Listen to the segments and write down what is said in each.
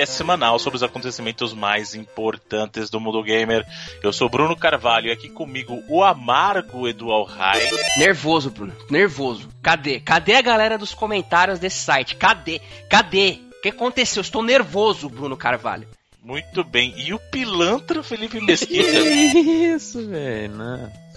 podcast semanal sobre os acontecimentos mais importantes do mundo gamer. Eu sou Bruno Carvalho e aqui comigo o amargo Edu Alhai. Nervoso, Bruno, nervoso. Cadê? Cadê a galera dos comentários desse site? Cadê? Cadê? O que aconteceu? Estou nervoso, Bruno Carvalho. Muito bem. E o pilantra Felipe Mesquita? Isso, velho.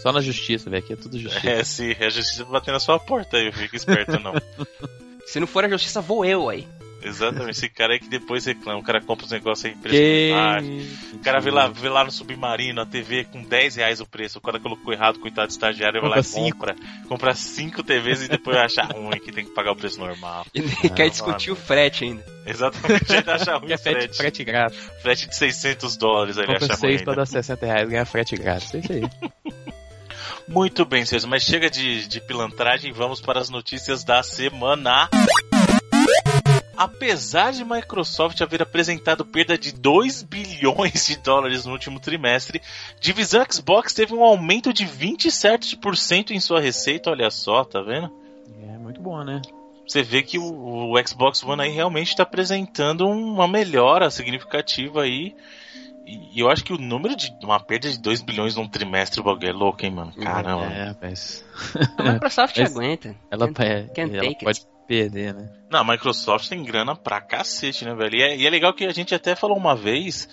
Só na justiça, velho. Aqui é tudo justiça. É, sim. A justiça batendo na sua porta aí. Fica esperto, não. Se não for a justiça, vou eu aí. Exatamente, esse cara aí que depois reclama, o cara compra os negócios aí preço O cara vê lá, vê lá no submarino a TV com 10 reais o preço. O cara colocou errado, coitado do estagiário, vai lá e compra. Compra 5 TVs e depois acha ruim que tem que pagar o preço normal. E ah, quer discutir mano. o frete ainda. Exatamente, ele acha ruim o frete. Frete grátis. Frete de 600 dólares, ele compra acha 6 pra dar 60 reais, ganha frete grátis. É isso aí. Muito bem, senhores, mas chega de, de pilantragem, vamos para as notícias da semana. Apesar de Microsoft haver apresentado perda de 2 bilhões de dólares no último trimestre, divisão Xbox teve um aumento de 27% em sua receita, olha só, tá vendo? É muito bom, né? Você vê que o, o Xbox One aí realmente está apresentando uma melhora significativa aí e eu acho que o número de uma perda de 2 bilhões num trimestre o bagulho é louco, hein, mano? Caramba. É, mas. A Microsoft mas aguenta. Ela, can, é, can ela pode it. Perder, né? Não, a Microsoft tem grana pra cacete, né, velho? E é, e é legal que a gente até falou uma vez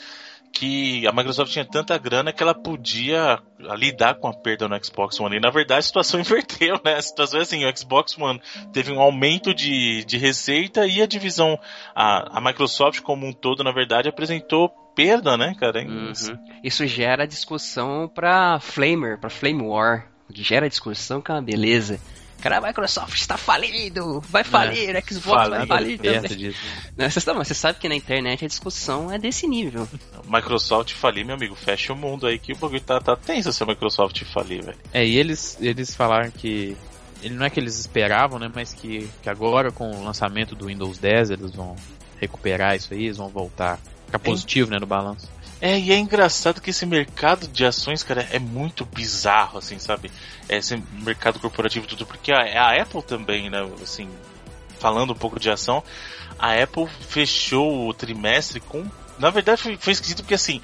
que a Microsoft tinha tanta grana que ela podia lidar com a perda no Xbox One. E na verdade a situação inverteu, né? A situação é assim, o Xbox One teve um aumento de, de receita e a divisão, a, a Microsoft como um todo, na verdade, apresentou perda, né, cara? Uhum. Isso gera discussão pra Flamer, pra Flame War. Gera discussão que é uma beleza. Cara, a Microsoft está falindo, vai falir, é, Xbox vai falir também. Disso. Não, você, você sabe que na internet a discussão é desse nível. Microsoft falir, meu amigo, fecha o mundo aí que o bagulho tá, tá tenso se a Microsoft falir, velho. É, e eles, eles falaram que ele não é que eles esperavam, né, mas que, que agora com o lançamento do Windows 10 eles vão recuperar isso aí, eles vão voltar Ficar positivo, é, né, no balanço. É, e é engraçado que esse mercado de ações, cara, é muito bizarro, assim, sabe? É, esse mercado corporativo tudo, porque a, a Apple também, né, assim, falando um pouco de ação, a Apple fechou o trimestre com. Na verdade, foi, foi esquisito porque, assim,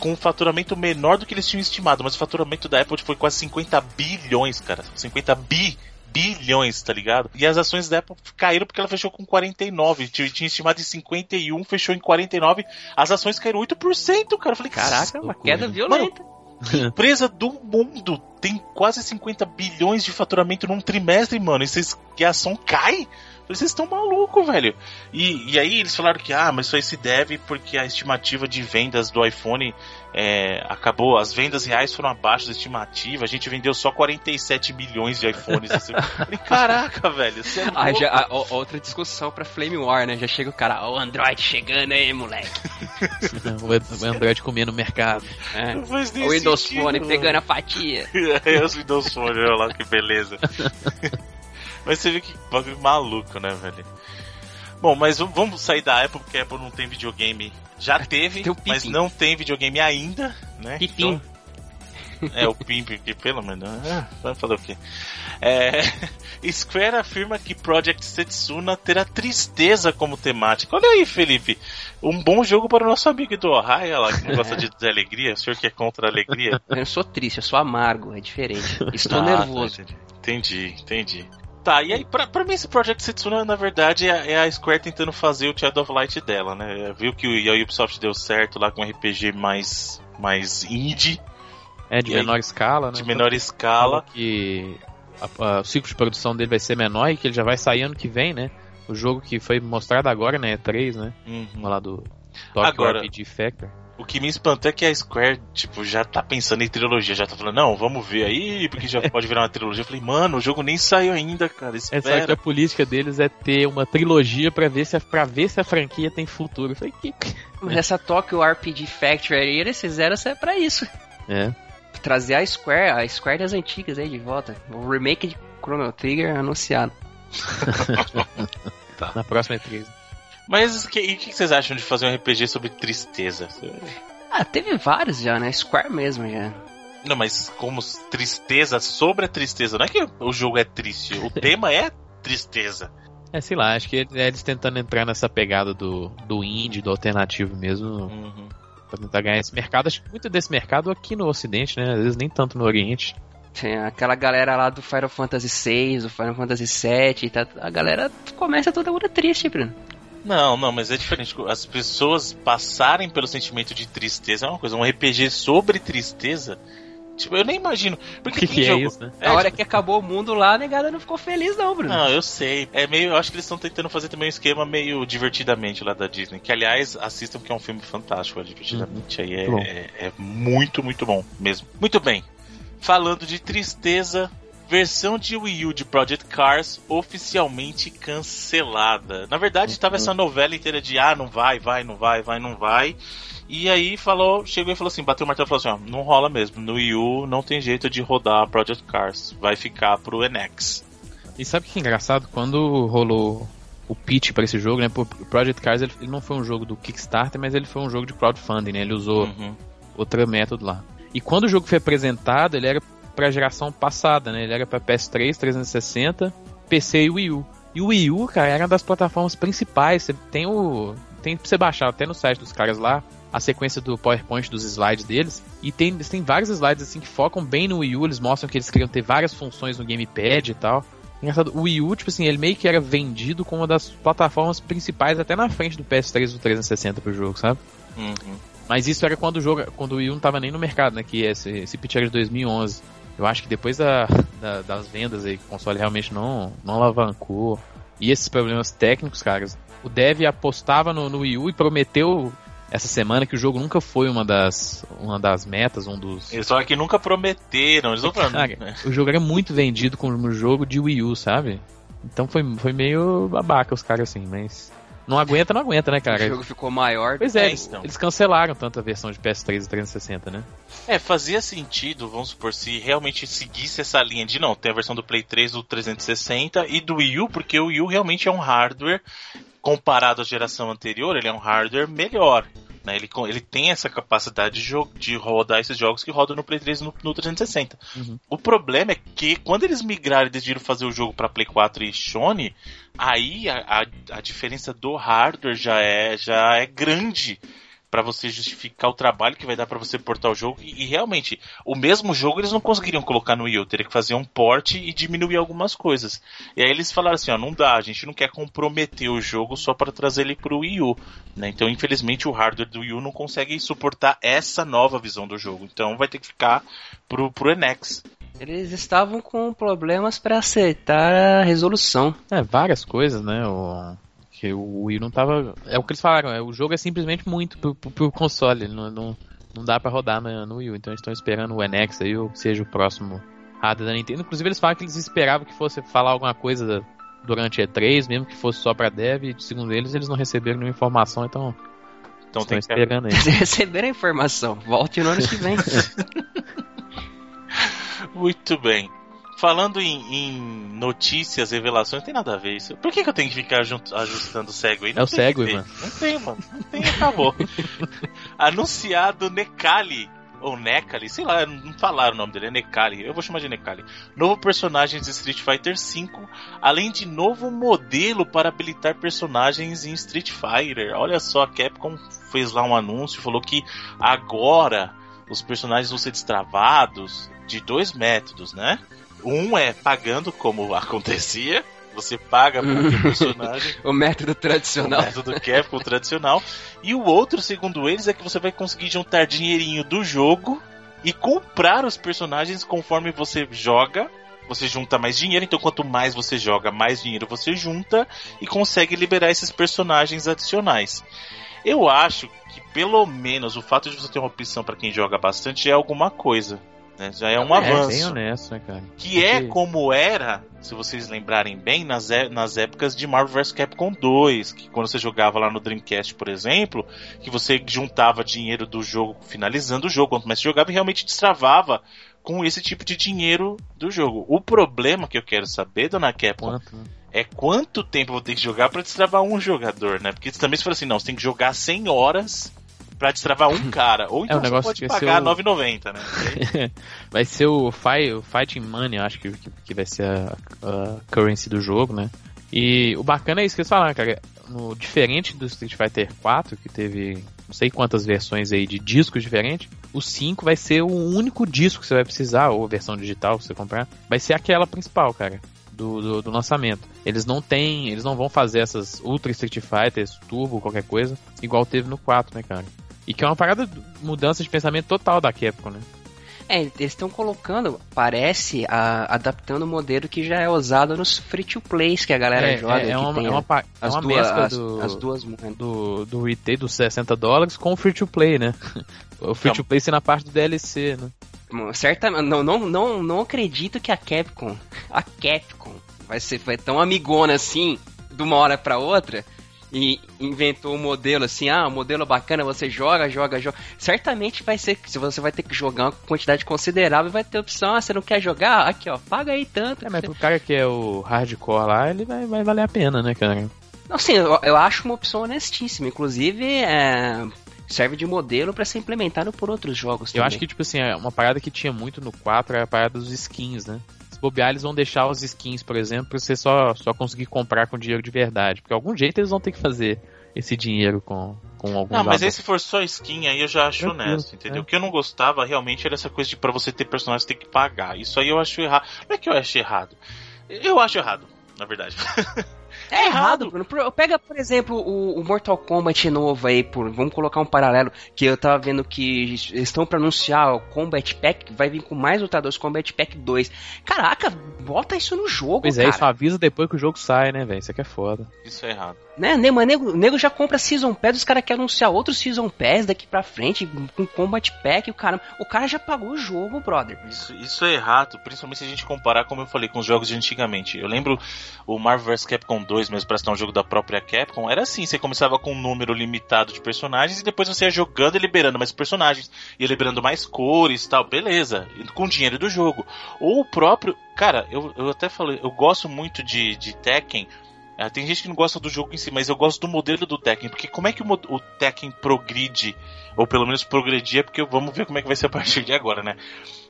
com um faturamento menor do que eles tinham estimado, mas o faturamento da Apple foi quase 50 bilhões, cara. 50 bi bilhões, tá ligado? E as ações da Apple caíram porque ela fechou com 49. Tinha, estimado em 51, fechou em 49. As ações caíram 8%, cara. Eu falei, caraca, uma queda violenta. Mano, empresa do mundo tem quase 50 bilhões de faturamento num trimestre, mano. E, vocês, e a ação cai? Vocês estão malucos, velho. E, e aí eles falaram que, ah, mas isso aí se deve porque a estimativa de vendas do iPhone é, acabou, as vendas reais foram abaixo da estimativa, a gente vendeu só 47 milhões de iPhones. Assim. Falei, caraca, velho. É ah, já, a, outra discussão pra Flame War, né? Já chega o cara, o Android chegando aí, moleque. o Android comendo no mercado. É. O Windows sentido, Phone mano. pegando a fatia. é, os Windows Phone, olha lá que beleza. Mas você vê que bagulho maluco, né, velho? Bom, mas vamos sair da Apple, porque a Apple não tem videogame. Já teve, mas não tem videogame ainda, né? Pipim. Então, é, o Pimp, que pelo menos. Ah, vai falar o quê? É, Square afirma que Project Setsuna terá tristeza como temática. Olha aí, Felipe. Um bom jogo para o nosso amigo do Ohio, lá, que não gosta de, de alegria. O senhor que é contra a alegria? Eu sou triste, eu sou amargo, é diferente. Estou ah, nervoso. Tá, entendi, entendi. Tá, e aí, pra, pra mim, esse Project Setsuna, na verdade, é, é, a Square tentando fazer o Shadow of Light dela, né? Viu que o, a Ubisoft deu certo lá com um RPG mais, mais indie. É, de menor aí, escala, né? De menor escala. Que a, a, o ciclo de produção dele vai ser menor e que ele já vai sair ano que vem, né? O jogo que foi mostrado agora, né? É 3, né? Uhum. Lá do Tokyo agora, RPG Factor. O que me espantou é que a Square, tipo, já tá pensando em trilogia, já tá falando, não, vamos ver aí, porque já pode virar uma trilogia. Eu falei, mano, o jogo nem saiu ainda, cara. Espera. É só que a política deles é ter uma trilogia para ver se a, pra ver se a franquia tem futuro. Eu falei, que. Mas essa Tokyo RPG Factory aí, eles fizeram é pra isso. É. Trazer a Square, a Square das antigas aí de volta. O remake de Chrono Trigger anunciado. tá. Na próxima E3. Mas o que, que, vocês acham de fazer um RPG sobre tristeza? Ah, teve vários já, né? Square mesmo já. Não, mas como tristeza sobre a tristeza. Não é que o jogo é triste, o tema é tristeza. É, sei lá, acho que eles tentando entrar nessa pegada do, do indie, do alternativo mesmo. Uhum. Pra tentar ganhar esse mercado. Acho que muito desse mercado aqui no Ocidente, né? Às vezes nem tanto no Oriente. Tem aquela galera lá do Final Fantasy VI, do Final Fantasy VII, tá, a galera começa toda hora triste, Bruno. Não, não, mas é diferente. As pessoas passarem pelo sentimento de tristeza é uma coisa. Um RPG sobre tristeza Tipo, eu nem imagino. Porque que, que é isso, né? É, a hora tipo... que acabou o mundo lá, a negada não ficou feliz, não, Bruno. Não, eu sei. É meio. Eu acho que eles estão tentando fazer também um esquema meio divertidamente lá da Disney. Que, aliás, assistam que é um filme fantástico, divertidamente. Uhum. Aí é, é, é muito, muito bom mesmo. Muito bem. Falando de tristeza, versão de Wii U de Project Cars oficialmente cancelada. Na verdade, estava essa novela inteira de ah, não vai, vai, não vai, vai, não vai. E aí falou, chegou e falou assim, bateu o martelo e falou assim, ó, não rola mesmo. No Wii U não tem jeito de rodar Project Cars. Vai ficar pro NX. E sabe o que é engraçado? Quando rolou o pitch para esse jogo, né? O Project Cars ele, não foi um jogo do Kickstarter, mas ele foi um jogo de crowdfunding, né? Ele usou uhum. outro método lá. E quando o jogo foi apresentado, ele era para a geração passada, né? Ele era para PS3, 360, PC e Wii U. E o Wii U, cara, era uma das plataformas principais. Você tem o tem pra você baixar até no site dos caras lá a sequência do PowerPoint dos slides deles. E tem, têm vários slides assim que focam bem no Wii U, eles mostram que eles queriam ter várias funções no gamepad e tal. Engraçado, o Wii U, tipo assim, ele meio que era vendido como uma das plataformas principais até na frente do PS3 e do 360 pro jogo, sabe? Uhum. Mas isso era quando o jogo, quando o Wii U não tava nem no mercado, né? Que esse, esse pitch era de 2011. Eu acho que depois da, da, das vendas aí, o console realmente não, não alavancou. E esses problemas técnicos, caras, o dev apostava no, no Wii U e prometeu essa semana que o jogo nunca foi uma das, uma das metas, um dos. Eles só que nunca prometeram, eles não. Né? O jogo era muito vendido como jogo de Wii U, sabe? Então foi, foi meio babaca os caras assim, mas. Não aguenta, não aguenta, né, cara? O jogo ficou maior. Pois é, então. eles cancelaram tanto a versão de PS3 e 360, né? É, fazia sentido, vamos supor, se realmente seguisse essa linha de não, tem a versão do Play 3 do 360 e do Wii U, porque o Wii U realmente é um hardware comparado à geração anterior, ele é um hardware melhor. Né? Ele, ele tem essa capacidade de, de rodar esses jogos que rodam no Play 3 e no, no 360. Uhum. O problema é que quando eles migraram e decidiram fazer o jogo para Play 4 e Sony, aí a, a, a diferença do hardware já é, já é grande para você justificar o trabalho que vai dar para você portar o jogo. E, e, realmente, o mesmo jogo eles não conseguiriam colocar no Wii U, teria que fazer um port e diminuir algumas coisas. E aí eles falaram assim: ó, não dá, a gente não quer comprometer o jogo só para trazer ele pro Wii U. Né? Então, infelizmente, o hardware do Wii U não consegue suportar essa nova visão do jogo. Então, vai ter que ficar pro, pro NX. Eles estavam com problemas para acertar a resolução. É, várias coisas, né? O porque o Wii não tava. É o que eles falaram, é, o jogo é simplesmente muito pro, pro, pro console, não, não, não dá para rodar no, no Wii U. Então eles estão esperando o NX aí, ou seja o próximo hardware da Nintendo. Inclusive eles falam que eles esperavam que fosse falar alguma coisa durante E3, mesmo que fosse só pra dev, e segundo eles, eles não receberam nenhuma informação, então. Então estão esperando aí. receberam a informação, volte no ano que vem. Muito bem. Falando em, em, notícias, revelações, não tem nada a ver isso. Por que, que eu tenho que ficar ajustando o cego aí? Não é o cego, mano. Não tem, mano. Não tem, acabou. Anunciado Necali. Ou Necali, sei lá, não falaram o nome dele, é Necali. Eu vou chamar de Necali. Novo personagem de Street Fighter V, além de novo modelo para habilitar personagens em Street Fighter. Olha só, a Capcom fez lá um anúncio, falou que agora os personagens vão ser destravados de dois métodos, né? Um é pagando, como acontecia. Você paga por um personagem. o método tradicional. O método Capcom tradicional. E o outro, segundo eles, é que você vai conseguir juntar dinheirinho do jogo e comprar os personagens conforme você joga. Você junta mais dinheiro, então quanto mais você joga, mais dinheiro você junta e consegue liberar esses personagens adicionais. Eu acho que pelo menos o fato de você ter uma opção para quem joga bastante é alguma coisa. Né? Já é um é, avanço. É bem honesto, né, cara? Que Porque... é como era, se vocês lembrarem bem, nas, é, nas épocas de Marvel vs Capcom 2, que quando você jogava lá no Dreamcast, por exemplo, que você juntava dinheiro do jogo finalizando o jogo, quanto mais você jogava e realmente destravava com esse tipo de dinheiro do jogo. O problema que eu quero saber, dona Capcom, Quanto, né? é quanto tempo eu vou ter que jogar para destravar um jogador, né? Porque também se for assim, não, você tem que jogar 100 horas pra destravar um cara. Ou então é um você pode pagar o... 9,90, né? vai ser o, Fight, o Fighting Money, acho que, que, que vai ser a, a, currency do jogo, né? E o bacana é isso que eles falaram, cara. No, diferente do Street Fighter 4, que teve não sei quantas versões aí de discos diferentes, o 5 vai ser o único disco que você vai precisar, ou versão digital que você comprar, vai ser aquela principal, cara. Do, do, do, lançamento. Eles não têm, eles não vão fazer essas Ultra Street Fighters, Turbo, qualquer coisa, igual teve no 4, né, cara? E que é uma parada mudança de pensamento total da Capcom, né? É, eles estão colocando, parece, a, adaptando o modelo que já é usado nos free-to-plays que a galera é, joga. É, é uma, é uma, é uma duas, mescla do, as, as duas do, do retail dos 60 dólares com o free-to-play, né? O free-to-play sendo a parte do DLC, né? Certa, não, não, não, não acredito que a Capcom, a Capcom, vai ser vai tão amigona assim, de uma hora para outra, e inventou um modelo assim, ah, um modelo bacana, você joga, joga, joga. Certamente vai ser se você vai ter que jogar uma quantidade considerável, vai ter opção, ah, você não quer jogar? Aqui, ó, paga aí tanto. É, mas pro cara que é o hardcore lá, ele vai, vai valer a pena, né, cara? Não, sim, eu, eu acho uma opção honestíssima. Inclusive, é, serve de modelo para ser implementado por outros jogos. Eu também. acho que, tipo assim, é uma parada que tinha muito no 4 era a parada dos skins, né? Bobear, eles vão deixar os skins, por exemplo, pra você só, só conseguir comprar com dinheiro de verdade. Porque algum jeito eles vão ter que fazer esse dinheiro com, com algum Não, mas aí se for só skin, aí eu já acho Tranquilo, honesto, entendeu? É. O que eu não gostava realmente era essa coisa de para você ter personagem ter que pagar. Isso aí eu acho errado. Não é que eu acho errado. Eu acho errado, na verdade. É errado, Bruno. Pega, por exemplo, o, o, Mortal Kombat novo aí, por, vamos colocar um paralelo, que eu tava vendo que estão pra anunciar o Combat Pack, vai vir com mais lutadores, Combat Pack 2. Caraca, bota isso no jogo, pois cara. Pois é, isso avisa depois que o jogo sai, né, velho? Isso aqui é foda. Isso é errado. Né, nego, nego, nego já compra Season Pass, os caras querem anunciar outros Season Pass daqui pra frente, com Combat Pack, o cara, o cara já pagou o jogo, brother. Isso, isso é errado, principalmente se a gente comparar, como eu falei, com os jogos de antigamente. Eu lembro o Marvel vs Capcom 2, mesmo pra estar um jogo da própria Capcom, era assim, você começava com um número limitado de personagens e depois você ia jogando e liberando mais personagens, ia liberando mais cores e tal, beleza, com o dinheiro do jogo. Ou o próprio, cara, eu, eu até falei, eu gosto muito de, de Tekken, é, tem gente que não gosta do jogo em si, mas eu gosto do modelo do Tekken, porque como é que o, o Tekken progride, ou pelo menos progredia, porque vamos ver como é que vai ser a partir de agora, né?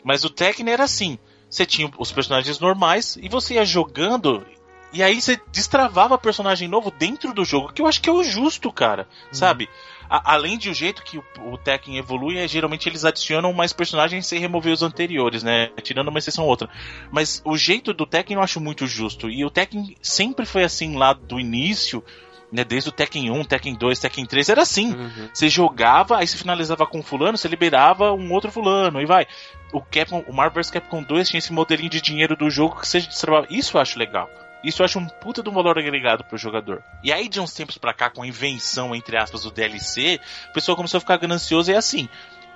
Mas o Tekken era assim, você tinha os personagens normais e você ia jogando e aí você destravava personagem novo dentro do jogo, que eu acho que é o justo, cara. Uhum. Sabe? A, além de o jeito que o, o Tekken evolui, é, geralmente eles adicionam mais personagens sem remover os anteriores, né? Tirando uma exceção ou outra. Mas o jeito do Tekken eu acho muito justo. E o Tekken sempre foi assim lá do início. Né, desde o Tekken 1, Tekken 2, Tekken 3, era assim. Uhum. Você jogava, aí você finalizava com um fulano, você liberava um outro fulano, e vai. O Capcom, o Marvel vs Capcom 2 tinha esse modelinho de dinheiro do jogo que você destravava. Isso eu acho legal. Isso eu acho um puta do valor agregado pro jogador. E aí, de uns tempos pra cá, com a invenção, entre aspas, do DLC, o pessoal começou a ficar ganancioso e é assim.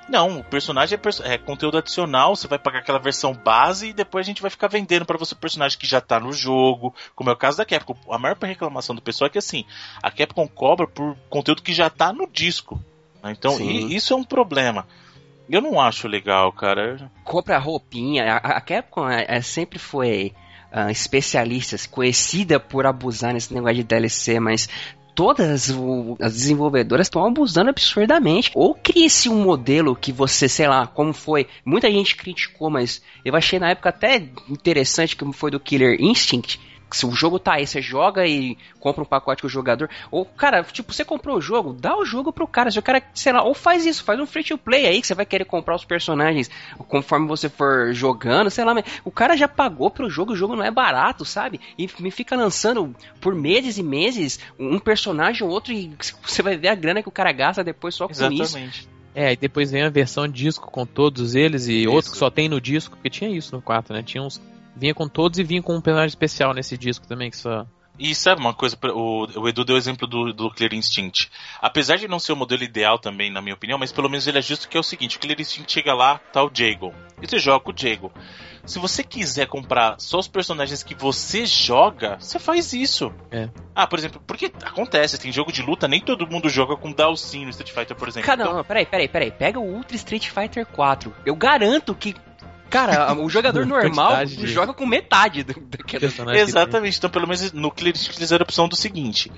Não, o personagem é, perso é, conteúdo adicional, você vai pagar aquela versão base e depois a gente vai ficar vendendo para você o personagem que já tá no jogo, como é o caso da Capcom. A maior reclamação do pessoal é que assim, a Capcom cobra por conteúdo que já tá no disco. Né? Então, isso é um problema. Eu não acho legal, cara. Compra roupinha, a, a Capcom é, é, sempre foi uh, especialistas, conhecida por abusar nesse negócio de DLC, mas todas as desenvolvedoras estão abusando absurdamente. Ou cria-se um modelo que você, sei lá, como foi, muita gente criticou, mas eu achei na época até interessante como foi do Killer Instinct, se o jogo tá aí, você joga e compra um pacote com o jogador. Ou, cara, tipo, você comprou o jogo, dá o jogo pro cara. Se o cara, sei lá, ou faz isso, faz um free to play aí que você vai querer comprar os personagens conforme você for jogando, sei lá. Mas o cara já pagou pro jogo, o jogo não é barato, sabe? E me fica lançando por meses e meses um personagem ou outro e você vai ver a grana que o cara gasta depois só com Exatamente. isso. É, e depois vem a versão disco com todos eles e isso. outro que só tem no disco, porque tinha isso no 4, né? Tinha uns Vinha com todos e vinha com um personagem especial nesse disco também, que só. E sabe uma coisa, o, o Edu deu o exemplo do, do Clear Instinct. Apesar de não ser o modelo ideal também, na minha opinião, mas pelo menos ele é justo que é o seguinte, o Clear Instinct chega lá, tá o Jago. E você joga com o Jago. Se você quiser comprar só os personagens que você joga, você faz isso. É. Ah, por exemplo, porque acontece, tem jogo de luta, nem todo mundo joga com Dalsin no Street Fighter, por exemplo. Cara, então... não, peraí, peraí, peraí. Pega o Ultra Street Fighter 4. Eu garanto que Cara, o jogador normal de... joga com metade do, que Exatamente. Então, pelo menos no Clear eles fizeram a opção do seguinte: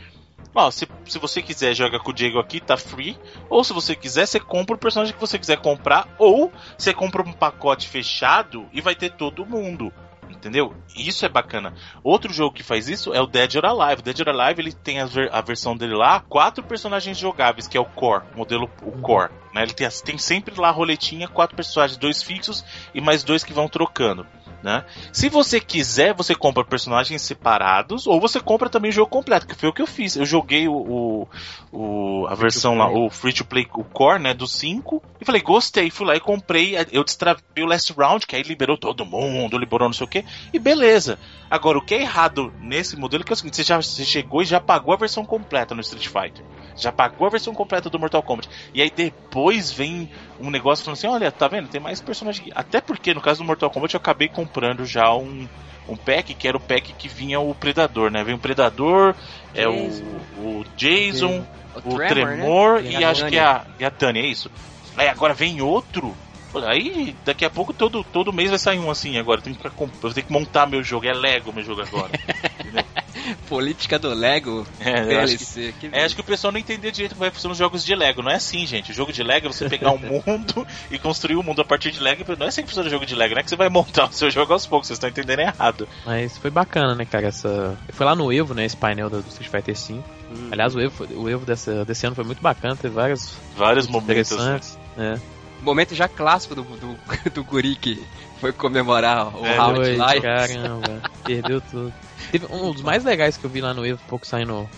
Ó, se, se você quiser jogar com o Diego aqui, tá free. Ou se você quiser, você compra o personagem que você quiser comprar. Ou você compra um pacote fechado e vai ter todo mundo. Entendeu? Isso é bacana. Outro jogo que faz isso é o Dead or Alive. O Dead or Alive ele tem a, ver, a versão dele lá, quatro personagens jogáveis, que é o core, modelo o core. Né? Ele tem, tem sempre lá a roletinha, quatro personagens, dois fixos e mais dois que vão trocando. Né? Se você quiser, você compra personagens separados ou você compra também o jogo completo, que foi o que eu fiz. Eu joguei o, o, o a versão lá, o free to play, o core, né, do 5, e falei, gostei, fui lá e comprei, eu destravei o last round, que aí liberou todo mundo, liberou não sei o que, e beleza. Agora, o que é errado nesse modelo é que é o seguinte, você já você chegou e já pagou a versão completa no Street Fighter. Já pagou a versão completa do Mortal Kombat. E aí depois vem um negócio falando assim, olha, tá vendo? Tem mais personagens. Até porque no caso do Mortal Kombat eu acabei comprando já um, um pack, que era o pack que vinha o Predador, né? Vem o Predador, é o, o Jason, o, o Tremor, né? e, e acho que é a, e a Tânia, é isso. Aí agora vem outro. Aí daqui a pouco todo, todo mês vai sair um assim agora. Tem que, eu tenho que montar meu jogo. É Lego meu jogo agora. Política do Lego. É, DLC. Acho que, é, acho que o pessoal não entendeu direito como é funcionam os jogos de Lego. Não é assim, gente. O jogo de Lego é você pegar um mundo e construir o um mundo a partir de Lego. Não é assim que funciona o jogo de Lego. Não é que você vai montar o seu jogo aos poucos. Vocês estão entendendo errado. Mas foi bacana, né, cara? Essa... Foi lá no Evo, né? Esse painel do Street Fighter V. Hum. Aliás, o Evo, o Evo dessa, desse ano foi muito bacana. Teve vários, vários momentos interessantes. Né? É momento já clássico do, do, do Guri que foi comemorar o é, round lá. Caramba, perdeu tudo. Teve um dos mais legais que eu vi lá no Evo, pouco saindo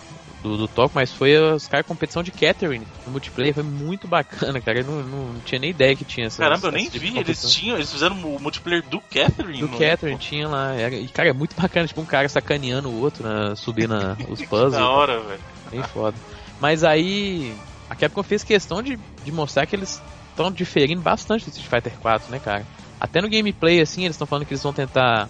do, do top, mas foi os caras competição de Catherine no multiplayer, foi muito bacana, cara. Eu não, não, não tinha nem ideia que tinha essa. Caramba, eu nem tipo vi, eles tinham, eles fizeram o multiplayer do Catherine. Do Catherine, tinha lá. Era, e, cara, é muito bacana, tipo um cara sacaneando o outro, né, subindo os puzzles. da hora, velho. Bem foda. Mas aí, a Capcom fez questão de, de mostrar que eles estão diferindo bastante do Street Fighter 4, né, cara? Até no gameplay, assim, eles estão falando que eles vão tentar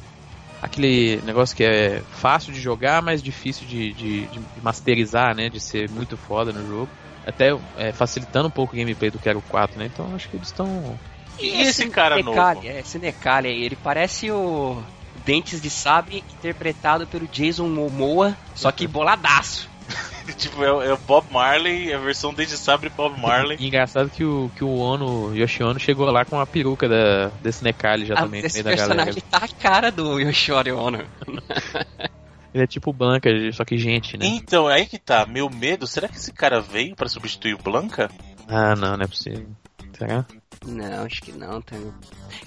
aquele negócio que é fácil de jogar, mas difícil de, de, de masterizar, né? De ser muito foda no jogo. Até é, facilitando um pouco o gameplay do que era o 4, né? Então acho que eles estão. E esse, esse cara Necali, novo? É, esse Necali aí, ele parece o Dentes de Sabre interpretado pelo Jason Momoa, só que boladaço. tipo, é, é, o Bob Marley, a versão desde sabre Bob Marley. E engraçado que o, que o Ono, Yoshi Ono, chegou lá com a peruca da, desse Nekali já ah, também. Esse personagem tá a cara do Yoshi Ono. Ele é tipo Blanca, só que gente, né? Então, é aí que tá. Meu medo, será que esse cara veio para substituir o Blanca? Ah, não, não é possível. Será? Não, acho que não. Tá...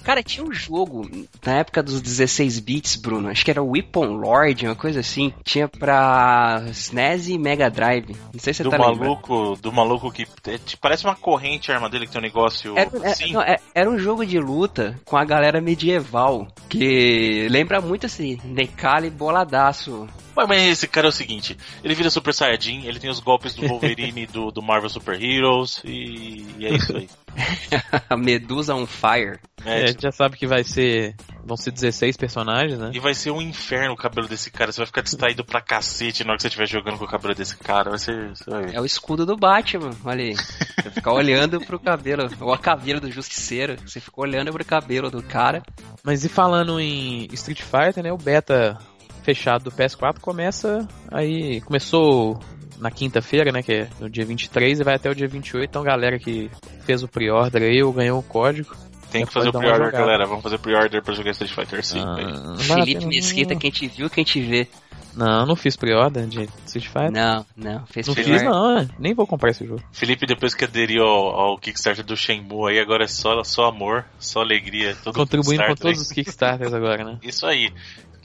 Cara, tinha um jogo na época dos 16 bits, Bruno. Acho que era Weapon Lord, uma coisa assim. Tinha pra SNES e Mega Drive. Não sei se você do tá maluco, lembrando. Do maluco que é, parece uma corrente a arma dele que tem um negócio. Era, é, não, é, era um jogo de luta com a galera medieval. Que lembra muito assim, Necali boladaço. Ué, mas esse cara é o seguinte: ele vira Super Saiyajin, ele tem os golpes do Wolverine do, do Marvel Super Heroes e, e é isso aí. a Medusa on Fire. É, a gente já sabe que vai ser. Vão ser 16 personagens, né? E vai ser um inferno o cabelo desse cara. Você vai ficar distraído pra cacete na hora que você estiver jogando com o cabelo desse cara. Vai ser. Vai é o escudo do Batman, olha aí. Você ficar olhando pro cabelo. Ou a caveira do Justiceiro. Você ficou olhando pro cabelo do cara. Mas e falando em Street Fighter, né? O beta fechado do PS4 começa aí. Começou na quinta-feira, né? Que é no dia 23 e vai até o dia 28. Então, galera que fez o pre-order aí ou ganhou o código. Tem que fazer o pre-order, galera. Vamos fazer pre-order pra jogar Street Fighter 5. Ah, Felipe Mesquita, quem te viu, quem te vê. Não, não fiz pre-order de Street Fighter. Não, não, fez Não fiz, não, nem vou comprar esse jogo. Felipe, depois que aderiu ao, ao Kickstarter do Shenmue aí, agora é só, só amor, só alegria. Contribuindo com todos os Kickstarters agora, né? Isso aí.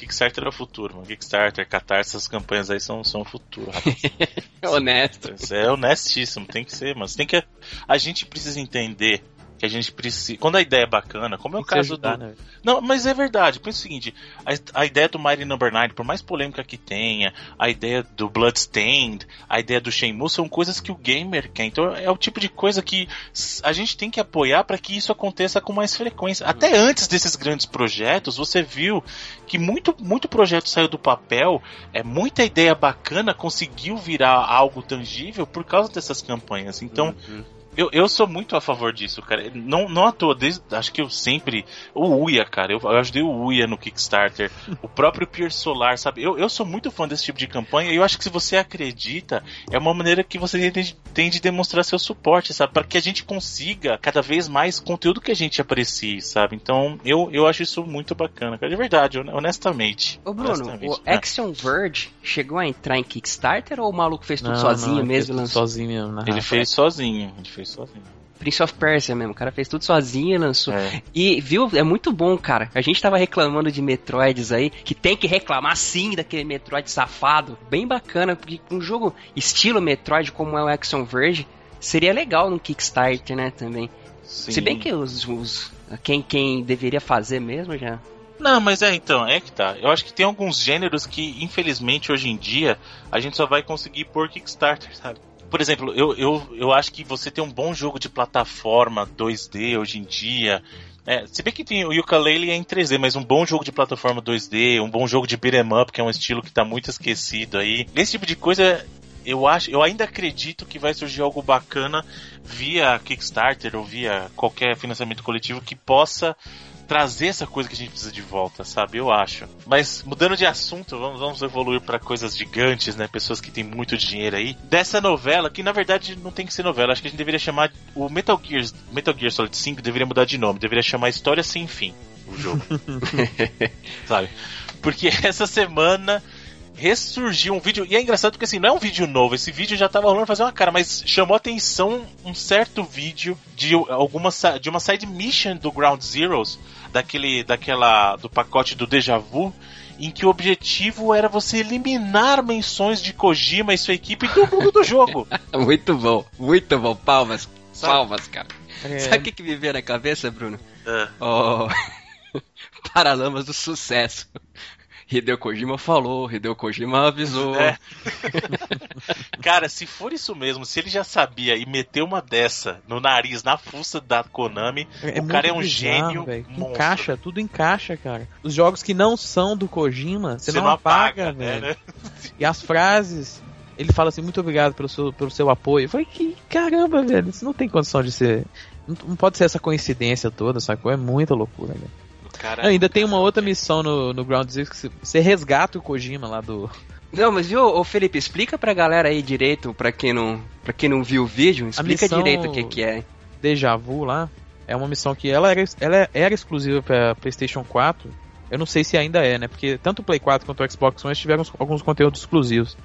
Kickstarter é o futuro, mano. Kickstarter, Catarse, essas campanhas aí são, são o futuro. é honesto. É honestíssimo, tem que ser, mas tem que. A gente precisa entender que a gente precisa. Quando a ideia é bacana, como é o caso ajudar, do. Né? Não, mas é verdade. Pensa o seguinte: a, a, ideia do Mighty Number 9, por mais polêmica que tenha, a ideia do Bloodstained, a ideia do Shenmue são coisas que o gamer quer. Então é o tipo de coisa que a gente tem que apoiar para que isso aconteça com mais frequência. Uhum. Até antes desses grandes projetos, você viu que muito, muito projeto saiu do papel, é muita ideia bacana conseguiu virar algo tangível por causa dessas campanhas. Então. Uhum Eu, eu sou muito a favor disso, cara. Não, não à toa, desde, acho que eu sempre. O Uia, cara. Eu, eu ajudei o Uia no Kickstarter. o próprio Pier Solar, sabe? Eu, eu sou muito fã desse tipo de campanha e eu acho que se você acredita, é uma maneira que você tem, tem de demonstrar seu suporte, sabe? Para que a gente consiga cada vez mais conteúdo que a gente aprecie, sabe? Então eu, eu acho isso muito bacana, cara. De verdade, honestamente. Ô, Bruno, honestamente, o né? Action Verge chegou a entrar em Kickstarter ou o maluco fez tudo não, sozinho não, mesmo? Lançou? Sozinho mesmo, Ele fez sozinho. Ele fez sozinho. Prince of Persia mesmo, o cara fez tudo sozinho e lançou. É. E viu, é muito bom, cara. A gente tava reclamando de Metroids aí, que tem que reclamar sim daquele Metroid safado. Bem bacana, porque um jogo estilo Metroid como é o Action Verge, seria legal no Kickstarter, né, também. Sim. Se bem que os, os quem, quem deveria fazer mesmo já não, mas é então, é que tá. Eu acho que tem alguns gêneros que, infelizmente, hoje em dia, a gente só vai conseguir por Kickstarter, sabe? Por exemplo, eu, eu, eu acho que você tem um bom jogo de plataforma 2D hoje em dia. É, se bem que tem, o Yooka-Laylee é em 3D, mas um bom jogo de plataforma 2D, um bom jogo de beat'em up, que é um estilo que está muito esquecido aí. Esse tipo de coisa, eu acho, eu ainda acredito que vai surgir algo bacana via Kickstarter ou via qualquer financiamento coletivo que possa trazer essa coisa que a gente precisa de volta, sabe? Eu acho. Mas mudando de assunto, vamos, vamos evoluir para coisas gigantes, né? Pessoas que têm muito dinheiro aí. Dessa novela, que na verdade não tem que ser novela, acho que a gente deveria chamar o Metal Gear, Metal Gear Solid 5 deveria mudar de nome, deveria chamar História Sem Fim, o jogo. sabe? Porque essa semana ressurgiu um vídeo. E é engraçado porque assim, não é um vídeo novo, esse vídeo já tava rolando fazer uma cara, mas chamou atenção um certo vídeo de alguma de uma side mission do Ground Zeroes daquele daquela do pacote do Deja Vu em que o objetivo era você eliminar menções de Kojima e sua equipe do mundo do jogo. muito bom, muito bom. Palmas, Sabe? palmas, cara. É. Sabe o que, que me veio na cabeça, Bruno? É. Oh, Paralamas do sucesso. Hideo Kojima falou, Hideo Kojima avisou. É. Cara, se for isso mesmo, se ele já sabia e meteu uma dessa no nariz, na fuça da Konami, é, o cara é um bizarro, gênio. Encaixa, tudo encaixa, cara. Os jogos que não são do Kojima, você, não, não, apaga, apaga né, velho. Né? E as frases, ele fala assim, muito obrigado pelo seu, pelo seu apoio. Eu falei, que caramba, velho, isso não tem condição de ser. Não, não pode ser essa coincidência toda, sacou? É muita loucura, velho. Cara, ainda tem uma outra missão no, no Ground Zero que você resgata o Kojima lá do. Não, mas viu, ô Felipe, explica pra galera aí direito, pra quem não, pra quem não viu o vídeo, explica direito o que, que é. Deja Vu lá é uma missão que ela era, ela era exclusiva pra PlayStation 4. Eu não sei se ainda é, né? Porque tanto o Play 4 quanto o Xbox One tiveram alguns conteúdos exclusivos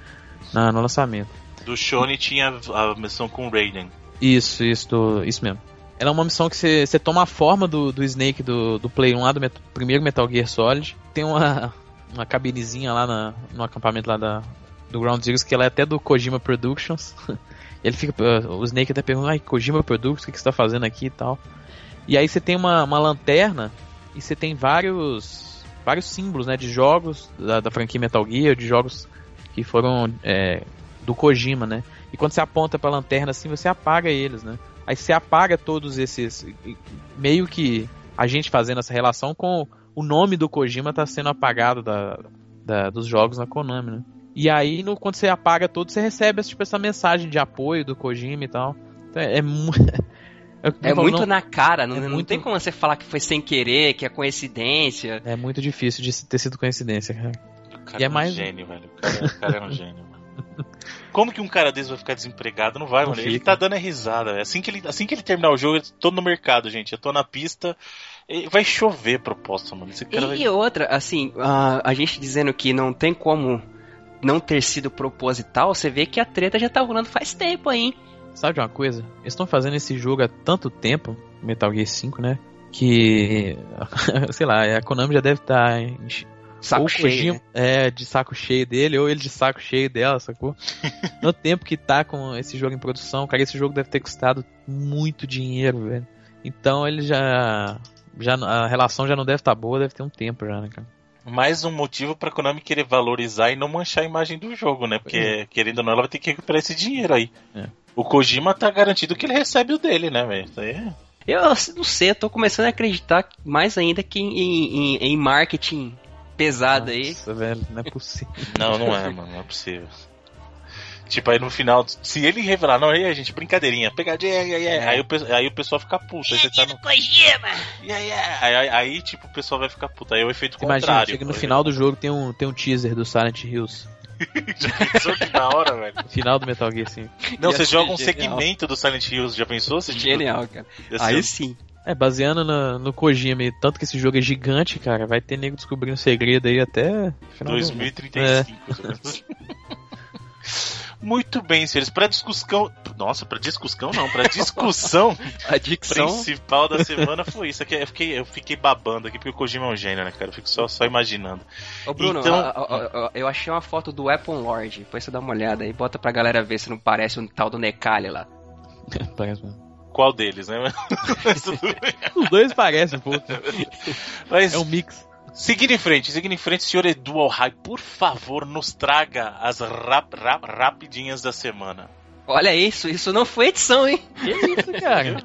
na, no lançamento. Do Shone tinha a missão com o Raiden. Isso, isso, isso mesmo. Ela é uma missão que você toma a forma do, do Snake do, do Play 1 lá, do met primeiro Metal Gear Solid. Tem uma, uma cabinezinha lá na, no acampamento lá da, do Ground Zero, que ela é até do Kojima Productions. Ele fica. O Snake até pergunta, ai, Kojima Productions, o que, que você tá fazendo aqui e tal. E aí você tem uma, uma lanterna e você tem vários. vários símbolos, né? De jogos da, da franquia Metal Gear, de jogos que foram é, do Kojima, né? E quando você aponta pra lanterna assim, você apaga eles, né? Aí você apaga todos esses. Meio que a gente fazendo essa relação com o nome do Kojima tá sendo apagado da, da dos jogos na Konami, né? E aí, no, quando você apaga tudo, você recebe tipo, essa mensagem de apoio do Kojima e tal. Então, é, é, é muito não, na cara, não, é não muito... tem como você falar que foi sem querer, que é coincidência. É muito difícil de ter sido coincidência, cara. O cara e é, é um mais... gênio, velho. O cara, o cara é um gênio. Como que um cara desse vai ficar desempregado? Não vai, não mano. Fica. Ele tá dando a risada. É assim que ele, assim que ele terminar o jogo, eu tô no mercado, gente. Eu tô na pista. Vai chover proposta, mano. Esse cara e vai... outra, assim, a, a gente dizendo que não tem como não ter sido proposital, você vê que a treta já tá rolando faz tempo aí, hein? Sabe de uma coisa? Eles estão fazendo esse jogo há tanto tempo, Metal Gear 5, né? Que, sei lá, a Konami já deve estar tá Saco ou cheio. Kojima, né? É, de saco cheio dele, ou ele de saco cheio dela, sacou? no tempo que tá com esse jogo em produção, cara, esse jogo deve ter custado muito dinheiro, velho. Então ele já. já a relação já não deve estar tá boa, deve ter um tempo já, né, cara? Mais um motivo pra Konami querer valorizar e não manchar a imagem do jogo, né? Porque, é. querendo ou não, ela vai ter que recuperar esse dinheiro aí. É. O Kojima tá garantido que ele recebe o dele, né, velho? Isso aí é. Eu não sei, eu tô começando a acreditar mais ainda que em, em, em marketing pesada aí. velho, não é possível. Não, não é, mano, não é possível. Tipo, aí no final, se ele revelar, não, aí a gente, brincadeirinha, pegadinha, yeah, yeah, aí, o, aí o pessoal fica puto. Aí você tá no. Yeah, yeah. Aí, aí, aí, tipo, o pessoal vai ficar puto. Aí é o efeito Imagina, contrário. Chega no final do jogo tem um, tem um teaser do Silent Hills. já pensou que da hora, velho? Final do Metal Gear 5. Não, você joga um genial. segmento do Silent Hills, já pensou? Você, tipo, genial, cara. Aí sim. É, baseando no, no Kojima, tanto que esse jogo é gigante, cara, vai ter nego descobrindo um segredo aí até... 2035. É. Muito bem, senhores. Para discussão. Nossa, para discussão não, para discussão a dicção... principal da semana foi isso. Aqui, eu, fiquei, eu fiquei babando aqui porque o Kojima é um gênio, né, cara? Eu fico só, só imaginando. Ô, Bruno, então... a, a, a, eu achei uma foto do Weapon Lord. Depois você dá uma olhada aí, bota pra galera ver se não parece um tal do Necalha lá. parece mesmo qual deles, né? Os dois parecem, pô. Mas, é um mix. Seguindo em frente, seguindo em frente, senhor Edu Alhai, por favor, nos traga as rap, rap, rapidinhas da semana. Olha isso, isso não foi edição, hein? Que isso, cara?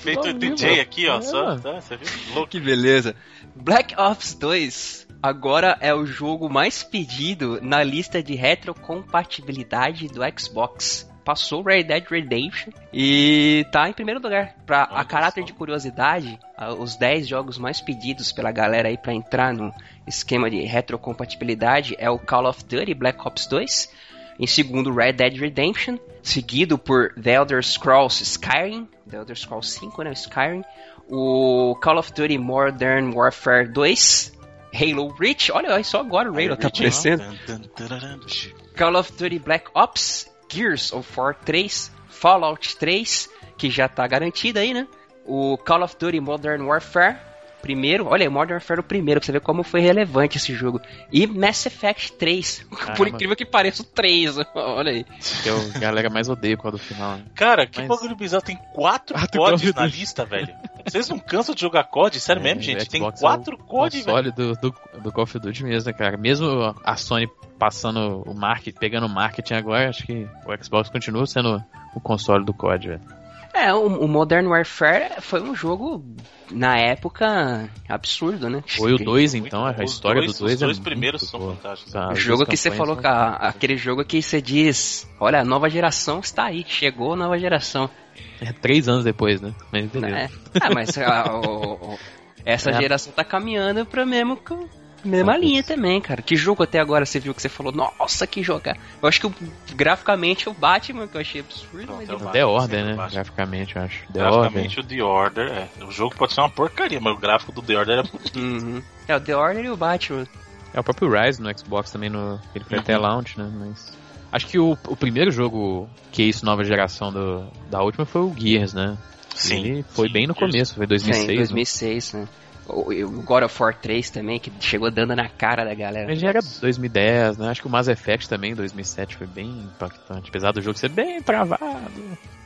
Feito DJ aqui, ó, é, só, tá, você viu? Que beleza. Black Ops 2 agora é o jogo mais pedido na lista de retrocompatibilidade do Xbox passou Red Dead Redemption e tá em primeiro lugar. Pra, a caráter de curiosidade, os 10 jogos mais pedidos pela galera aí para entrar no esquema de retrocompatibilidade é o Call of Duty Black Ops 2, em segundo Red Dead Redemption, seguido por The Elder Scrolls Skyrim, The Elder Scrolls 5, né, Skyrim, o Call of Duty Modern Warfare 2, Halo Reach, olha só agora o Halo tá aparecendo. Call of Duty Black Ops Gears of War 3, Fallout 3, que já tá garantido aí, né? O Call of Duty Modern Warfare, primeiro, olha aí, Modern Warfare o primeiro, pra você ver como foi relevante esse jogo. E Mass Effect 3, Caramba. por incrível que pareça, o 3, olha aí. Que é o galera mais odeia quando do final. Né? Cara, que Mas... bagulho bizarro, tem quatro, CODs na lista, velho. Vocês não cansam de jogar COD? Sério é, mesmo, gente? Tem quatro é COD, velho. do, do, do Call of Duty mesmo, né, cara? Mesmo a Sony passando o marketing, pegando o marketing agora, acho que o Xbox continua sendo o console do COD, velho. É, o, Modern Warfare foi um jogo, na época, absurdo, né? Foi o 2, então, a história dois, do 2 é. Os dois primeiros são boa. fantásticos. Tá, o jogo que você falou, que aquele jogo que você diz: olha, a nova geração está aí, chegou a nova geração. É três anos depois, né? Mas É. Ah, mas a, o, essa é. geração tá caminhando pra mesmo Mesma linha também, cara. Que jogo até agora você viu que você falou, nossa, que jogar. Eu acho que graficamente o Batman, que eu achei absurdo, não, mas. É o The Order, né? Graficamente, eu acho. The graficamente Order. o The Order, é. O jogo pode ser uma porcaria, mas o gráfico do The Order é. Uhum. É, o The Order e o Batman. É o próprio Rise no Xbox também, no, ele foi uhum. até launch, né? Mas. Acho que o, o primeiro jogo que é isso, nova geração do, da última foi o Gears, né? Sim. Ele foi sim, bem no começo, foi 2006. Sim, 2006, né? né? O God of War 3 também, que chegou dando na cara da galera. Mas já era 2010, né? Acho que o Mass Effect também, 2007, foi bem impactante. Apesar do jogo ser bem travado.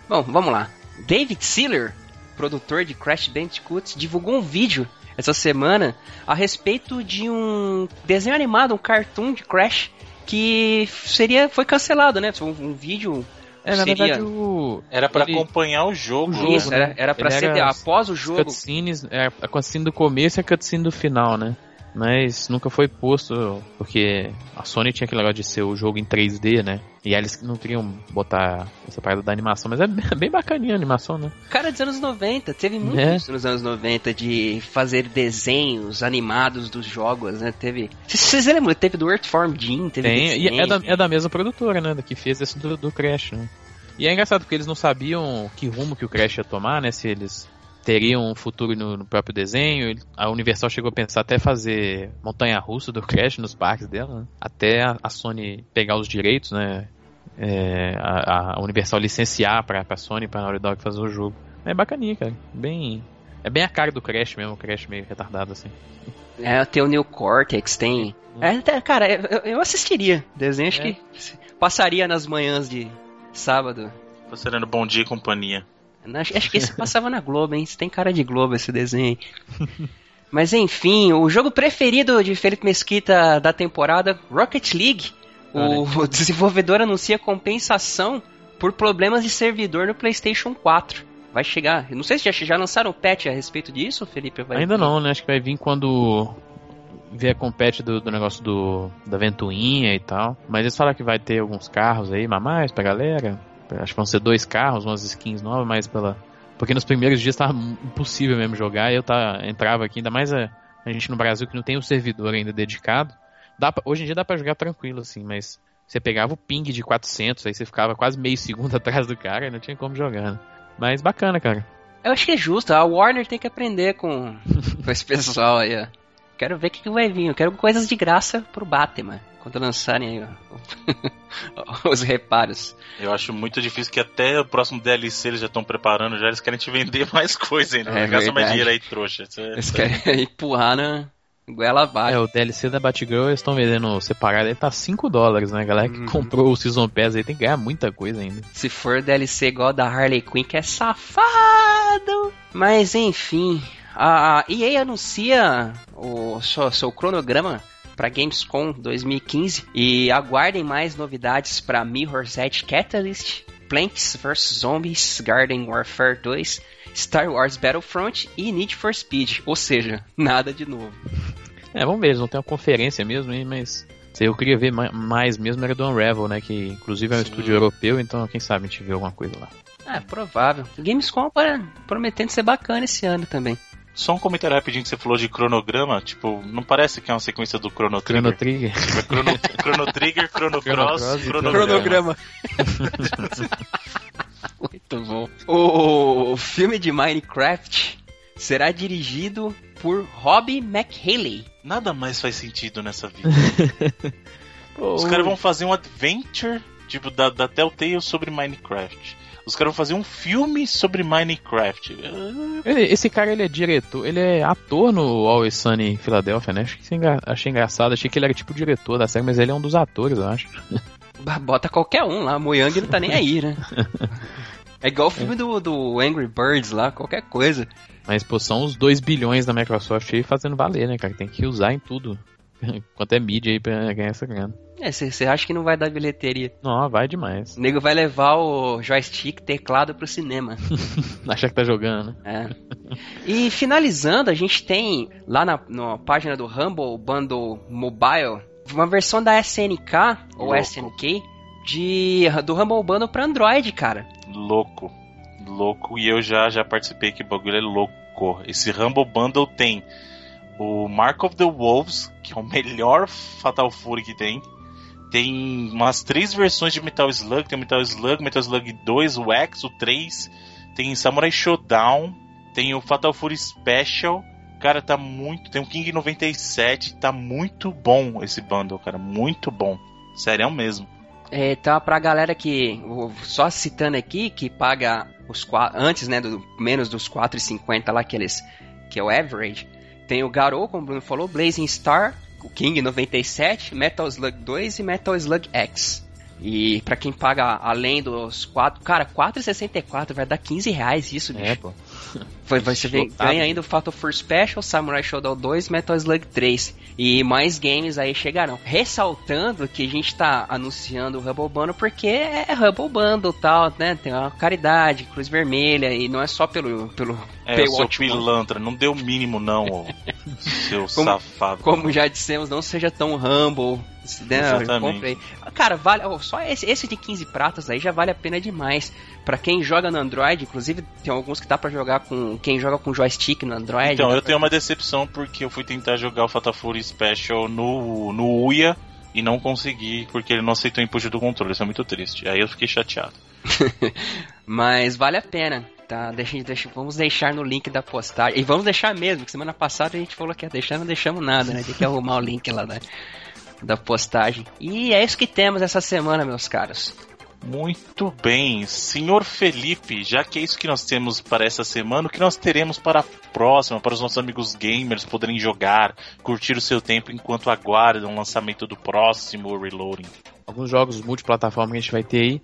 Bom, vamos lá. David Sealer, produtor de Crash Bandicoot, divulgou um vídeo essa semana a respeito de um desenho animado, um cartoon de Crash que seria foi cancelado, né? Um, um vídeo é, na seria... verdade, o... Era para ele... acompanhar o jogo. O jogo Isso, né? era, era pra ser era após o jogo. Cutscenes, é, a cutscene do começo e a cutscene do final, né? Mas nunca foi posto, porque a Sony tinha aquele negócio de ser o jogo em 3D, né? E eles não queriam botar essa parada da animação, mas é bem bacaninha a animação, né? Cara, dos anos 90, teve muito é. isso nos anos 90 de fazer desenhos animados dos jogos, né? Teve. Vocês lembram? Teve do Earthform Jim, teve. Tem, e é da, é da mesma produtora, né? Que fez esse do, do Crash, né? E é engraçado porque eles não sabiam que rumo que o Crash ia tomar, né? Se eles teriam um futuro no, no, próprio desenho. A Universal chegou a pensar até fazer montanha-russa do Crash nos parques dela, né? até a, a, Sony pegar os direitos, né? É, a, a, Universal licenciar para a Sony, para a Naughty Dog fazer o jogo. É bacaninha, cara. Bem, é bem a cara do Crash mesmo, o Crash meio retardado assim. É, tem o New Cortex, tem. É, cara, eu, eu assistiria. Desenho acho é. que passaria nas manhãs de sábado. Passaria no Bom Dia e Companhia. Acho, acho que esse passava na Globo, hein? Tem cara de Globo esse desenho. Mas enfim, o jogo preferido de Felipe Mesquita da temporada, Rocket League. O, o desenvolvedor anuncia compensação por problemas de servidor no PlayStation 4. Vai chegar. Não sei se já, já lançaram o patch a respeito disso, Felipe? Vai Ainda não, né? Acho que vai vir quando ver a compete do, do, negócio do, da ventoinha e tal. Mas eles falaram que vai ter alguns carros aí, mais pra galera. Acho que vão ser dois carros, umas skins novas, mas pela. Porque nos primeiros dias tava impossível mesmo jogar eu tá, entrava aqui, ainda mais a, a gente no Brasil que não tem um servidor ainda dedicado. Dá pra, hoje em dia dá pra jogar tranquilo, assim, mas você pegava o ping de 400, aí você ficava quase meio segundo atrás do cara e não tinha como jogar. Né? Mas bacana, cara. Eu acho que é justo, a Warner tem que aprender com, com esse pessoal aí, ó. Quero ver o que, que vai vir. Eu quero coisas de graça pro Batman. Quando lançarem aí, os reparos. Eu acho muito difícil que até o próximo DLC eles já estão preparando, já eles querem te vender mais coisa ainda. É Gasta mais dinheiro aí, trouxa. Eles querem empurrar na, Goela abaixo. É, o DLC da Batgirl eles estão vendendo separado, ele tá 5 dólares, né? A galera que uhum. comprou o Season Pass aí tem que ganhar muita coisa ainda. Se for DLC igual da Harley Quinn, que é safado! Mas enfim, a EA anuncia o seu, seu cronograma para Gamescom 2015 e aguardem mais novidades para Mirror's Edge Catalyst, Plants vs Zombies Garden Warfare 2 Star Wars Battlefront e Need for Speed. Ou seja, nada de novo. É, vamos ver, eles vão ter uma conferência mesmo, hein, mas eu queria ver mais mesmo era do Unravel, né? Que inclusive é um Sim. estúdio europeu, então quem sabe a gente vê alguma coisa lá. É, provável. O Gamescom prometendo ser bacana esse ano também. Só um comentário rapidinho que você falou de cronograma, tipo, não parece que é uma sequência do Chrono Trigger? Chrono Trigger. É chrono, chrono Trigger, Chrono Cross, Cronograma. Muito bom. O filme de Minecraft será dirigido por Robbie McHaley. Nada mais faz sentido nessa vida. Os caras vão fazer um adventure, tipo, da, da Telltale sobre Minecraft. Os caras vão fazer um filme sobre Minecraft. Esse cara, ele é diretor, ele é ator no Always Sunny em Filadélfia, né? Achei engraçado, achei que ele era tipo diretor da série, mas ele é um dos atores, eu acho. Bota qualquer um lá, Moyang não tá nem aí, né? É igual o filme do, do Angry Birds lá, qualquer coisa. Mas, pô, são os 2 bilhões da Microsoft aí fazendo valer, né, cara? Tem que usar em tudo. Quanto é mídia aí pra ganhar essa grana. É, você acha que não vai dar bilheteria? Não, vai demais. O nego vai levar o joystick, teclado pro cinema. Acha que tá jogando, né? É. E finalizando, a gente tem lá na, na página do Humble Bundle Mobile uma versão da SNK ou Louco. SNK de do Humble Bundle para Android, cara. Louco. Louco. E eu já já participei que o bagulho é louco. Esse Humble Bundle tem o Mark of the Wolves, que é o melhor Fatal Fury que tem. Tem umas três versões de Metal Slug. Tem o Metal Slug, Metal Slug 2, o X, o 3. Tem Samurai Showdown. Tem o Fatal Fury Special. Cara, tá muito. Tem o King 97. Tá muito bom esse bundle, cara. Muito bom. Sério mesmo. É, tá pra galera que. Só citando aqui, que paga os antes, né? Do, menos dos 4,50 lá que eles. Que é o average. Tem o Garou, como o Bruno falou, Blazing Star, o King 97, Metal Slug 2 e Metal Slug X. E para quem paga além dos 4, cara, 4,64 vai dar 15 reais isso, bicho. É, pô. Foi, você vê, ganha ainda o Fatal Fury Special, Samurai Shodown 2 Metal Slug 3. E mais games aí chegarão. Ressaltando que a gente tá anunciando o Hubble Bundle porque é Hubble Bundle e tal, né? Tem uma caridade, cruz vermelha, e não é só pelo. pelo é, o seu pilantra, não deu o mínimo, não, seu como, safado. Como já dissemos, não seja tão humble né? Comprei. Cara, vale, só esse, esse de 15 pratas aí já vale a pena demais. Para quem joga no Android, inclusive tem alguns que dá para jogar com quem joga com joystick no Android. Então, eu tenho uma decepção porque eu fui tentar jogar o Fatal Fury Special no, no Uia e não consegui porque ele não aceitou o input do controle. Isso é muito triste. Aí eu fiquei chateado. Mas vale a pena. Tá, deixa, deixa, vamos deixar no link da postagem. E vamos deixar mesmo, que semana passada a gente falou que ia deixar, não deixamos nada, né? Tem que arrumar o link lá, né? Da postagem. E é isso que temos essa semana, meus caros. Muito bem, senhor Felipe, já que é isso que nós temos para essa semana, o que nós teremos para a próxima, para os nossos amigos gamers poderem jogar, curtir o seu tempo enquanto aguardam o lançamento do próximo Reloading? Alguns jogos multiplataforma que a gente vai ter aí.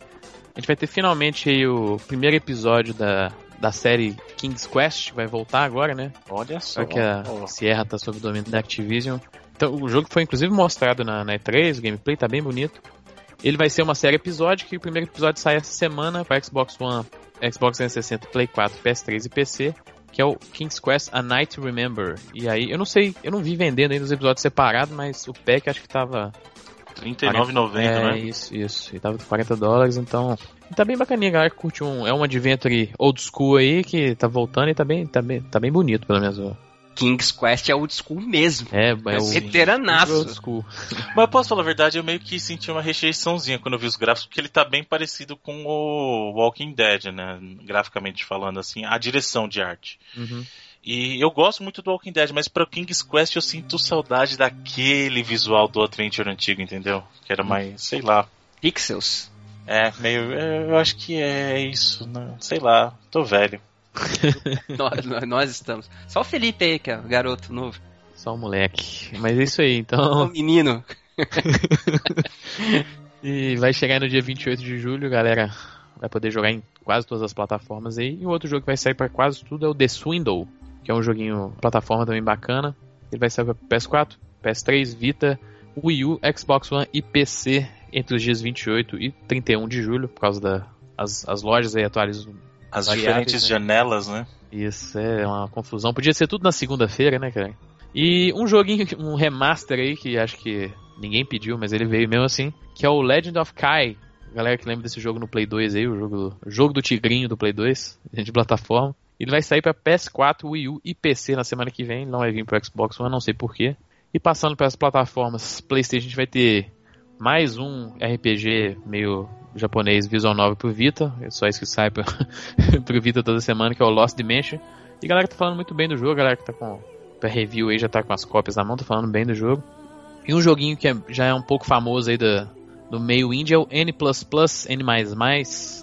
A gente vai ter finalmente aí o primeiro episódio da, da série King's Quest, que vai voltar agora, né? Olha só. Só que a Sierra tá sob o domínio da Activision. Então, o jogo foi inclusive mostrado na, na E3, o gameplay tá bem bonito. Ele vai ser uma série episódica e o primeiro episódio sai essa semana para Xbox One, Xbox 360, Play 4, PS3 e PC. que é o King's Quest A Night to Remember. E aí, eu não sei, eu não vi vendendo ainda os episódios separados, mas o pack acho que tava. R$39,90, é, né? Isso, isso. E tava de 40 dólares, então. Tá bem bacaninha, galera que curte um. É um adventure old school aí que tá voltando e tá bem, tá bem, tá bem bonito, pelo menos. King's Quest é old school mesmo. É, é o veteranaço. Old school. Mas eu posso falar a verdade, eu meio que senti uma rejeiçãozinha quando eu vi os gráficos, porque ele tá bem parecido com o Walking Dead, né? Graficamente falando, assim, a direção de arte. Uhum. E eu gosto muito do Walking Dead, mas para King's Quest eu sinto saudade daquele visual do Adventure antigo, entendeu? Que era mais, sei lá. Pixels. É, meio. Eu acho que é isso, né? sei lá, tô velho. nós, nós, estamos. Só o Felipe aí, que é o garoto novo. Só o moleque. Mas é isso aí, então. O menino. e vai chegar no dia 28 de julho, galera. Vai poder jogar em quase todas as plataformas aí. E o outro jogo que vai sair para quase tudo é o The Swindle, que é um joguinho plataforma também bacana. Ele vai sair para PS4, PS3, Vita, Wii U, Xbox One e PC entre os dias 28 e 31 de julho, por causa das da, as lojas aí atualizam as diferentes né? janelas, né? Isso, é uma confusão. Podia ser tudo na segunda-feira, né, cara? E um joguinho, um remaster aí, que acho que ninguém pediu, mas ele veio mesmo assim, que é o Legend of Kai. Galera que lembra desse jogo no Play 2 aí, o jogo, o jogo do Tigrinho do Play 2, de plataforma. Ele vai sair para PS4, Wii U e PC na semana que vem, não vai vir pro Xbox One, não sei porquê. E passando para as plataformas PlayStation, a gente vai ter mais um RPG meio japonês Visual Novel pro Vita, é só isso que sai pro, pro Vita toda semana, que é o Lost Dimension. E a galera tá falando muito bem do jogo, a galera que tá com pra review aí já tá com as cópias na mão, tá falando bem do jogo. E um joguinho que é, já é um pouco famoso aí do meio indie é o N++, N++,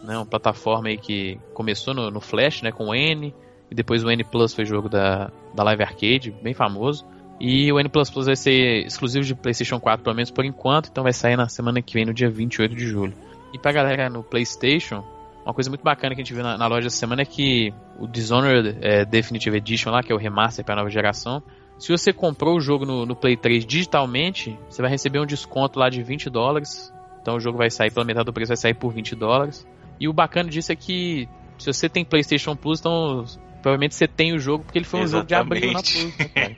né, uma plataforma aí que começou no, no Flash, né, com o N, e depois o N++ foi jogo da, da Live Arcade, bem famoso. E o N++ vai ser exclusivo de PlayStation 4, pelo menos por enquanto, então vai sair na semana que vem, no dia 28 de julho. E pra galera no PlayStation, uma coisa muito bacana que a gente viu na, na loja essa semana é que o Dishonored é, Definitive Edition lá, que é o remaster para nova geração, se você comprou o jogo no, no, Play 3 digitalmente, você vai receber um desconto lá de 20 dólares. Então o jogo vai sair pela metade do preço, vai sair por 20 dólares. E o bacana disso é que se você tem PlayStation Plus, então provavelmente você tem o jogo porque ele foi um Exatamente. jogo de abril na Plus. Né,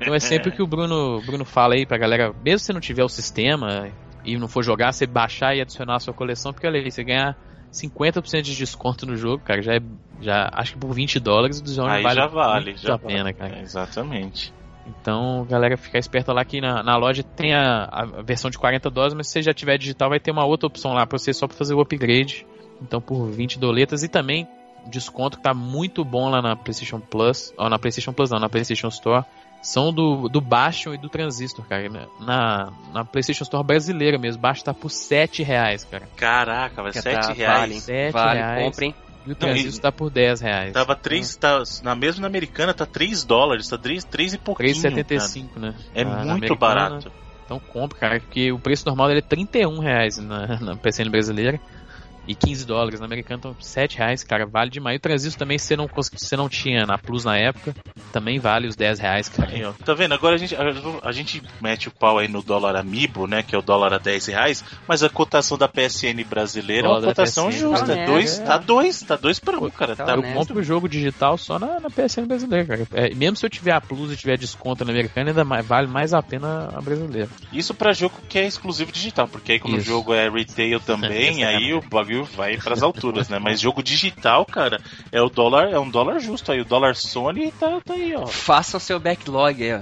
então é sempre o que o Bruno, Bruno fala aí pra galera, mesmo se você não tiver o sistema e não for jogar, você baixar e adicionar a sua coleção, porque olha aí, você ganha 50% de desconto no jogo, cara, já é. Já, acho que por 20 dólares o Dishonored vale, já vale já a pena, vale. cara. É, exatamente. Então, galera, ficar esperto lá que na, na loja tem a, a, versão de 40 dólares, mas se você já tiver digital, vai ter uma outra opção lá pra você só pra fazer o upgrade. Então, por 20 doletas e também desconto que tá muito bom lá na PlayStation Plus, ou na PlayStation Plus não, na PlayStation Store, são do, do Bastion e do Transistor, cara. Na, na PlayStation Store brasileira mesmo, Bastion tá por 7 reais, cara. Caraca, vai 7 tá, reais. Vale, 7 vale, reais. comprem. E o Transistor tá por 10 reais. Tava 3, tá, na mesma na americana tá 3 dólares, tá 3, 3 e pouquinho. 3,75, né? É ah, muito barato. Então compra, cara, porque o preço normal dele é 31 reais na, na PCN brasileira e 15 dólares. Na americana estão 7 reais, cara, vale demais. E o transistor também, se não, você não tinha na Plus na época, também vale os 10 reais, cara. Aí, ó, tá vendo? Agora a gente, a, a, gente mete o pau aí no dólar amibo, né, que é o dólar a 10 reais, mas a cotação da PSN brasileira é uma cotação justa. Tá, dois, é. tá dois, tá dois pra um, cara. Tá, tá eu compro o jogo digital só na, na PSN brasileira, cara. É, mesmo se eu tiver a Plus e tiver desconto na americana, ainda mais, vale mais a pena a brasileira. Isso pra jogo que é exclusivo digital, porque aí como Isso. o jogo é retail também, aí o bagulho vai pras alturas alturas, né? Mas jogo digital, cara, é o dólar, é um dólar justo aí. O dólar Sony tá, tá aí, ó. Faça o seu backlog aí, ó.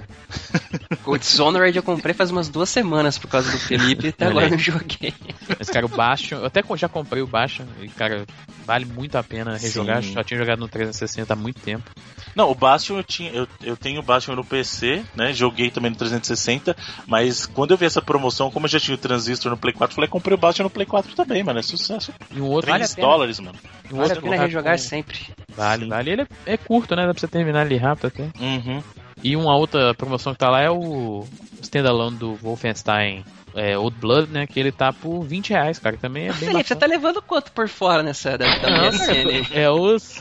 o Dishonored eu comprei faz umas duas semanas por causa do Felipe e até agora não joguei. Mas, cara, o baixo, eu até já comprei o baixo e, cara, vale muito a pena rejogar. Sim. Já tinha jogado no 360 há muito tempo. Não, o Bastion eu, tinha, eu, eu tenho o Bastion no PC, né? Joguei também no 360, mas quando eu vi essa promoção, como eu já tinha o Transistor no Play 4, falei, comprei o Bastion no Play 4 também, mano. É sucesso. E um outro 3 vale dólares, mano. Um vale a pena rejogar com... sempre. Vale, Sim. vale. Ele é, é, curto, né? Dá pra você terminar ali rápido até. Uhum. E uma outra promoção que tá lá é o standalone do Wolfenstein é, Old Blood, né? Que ele tá por 20 reais, cara. Que também é bem Felipe, você tá levando quanto por fora nessa da, da Não, É os.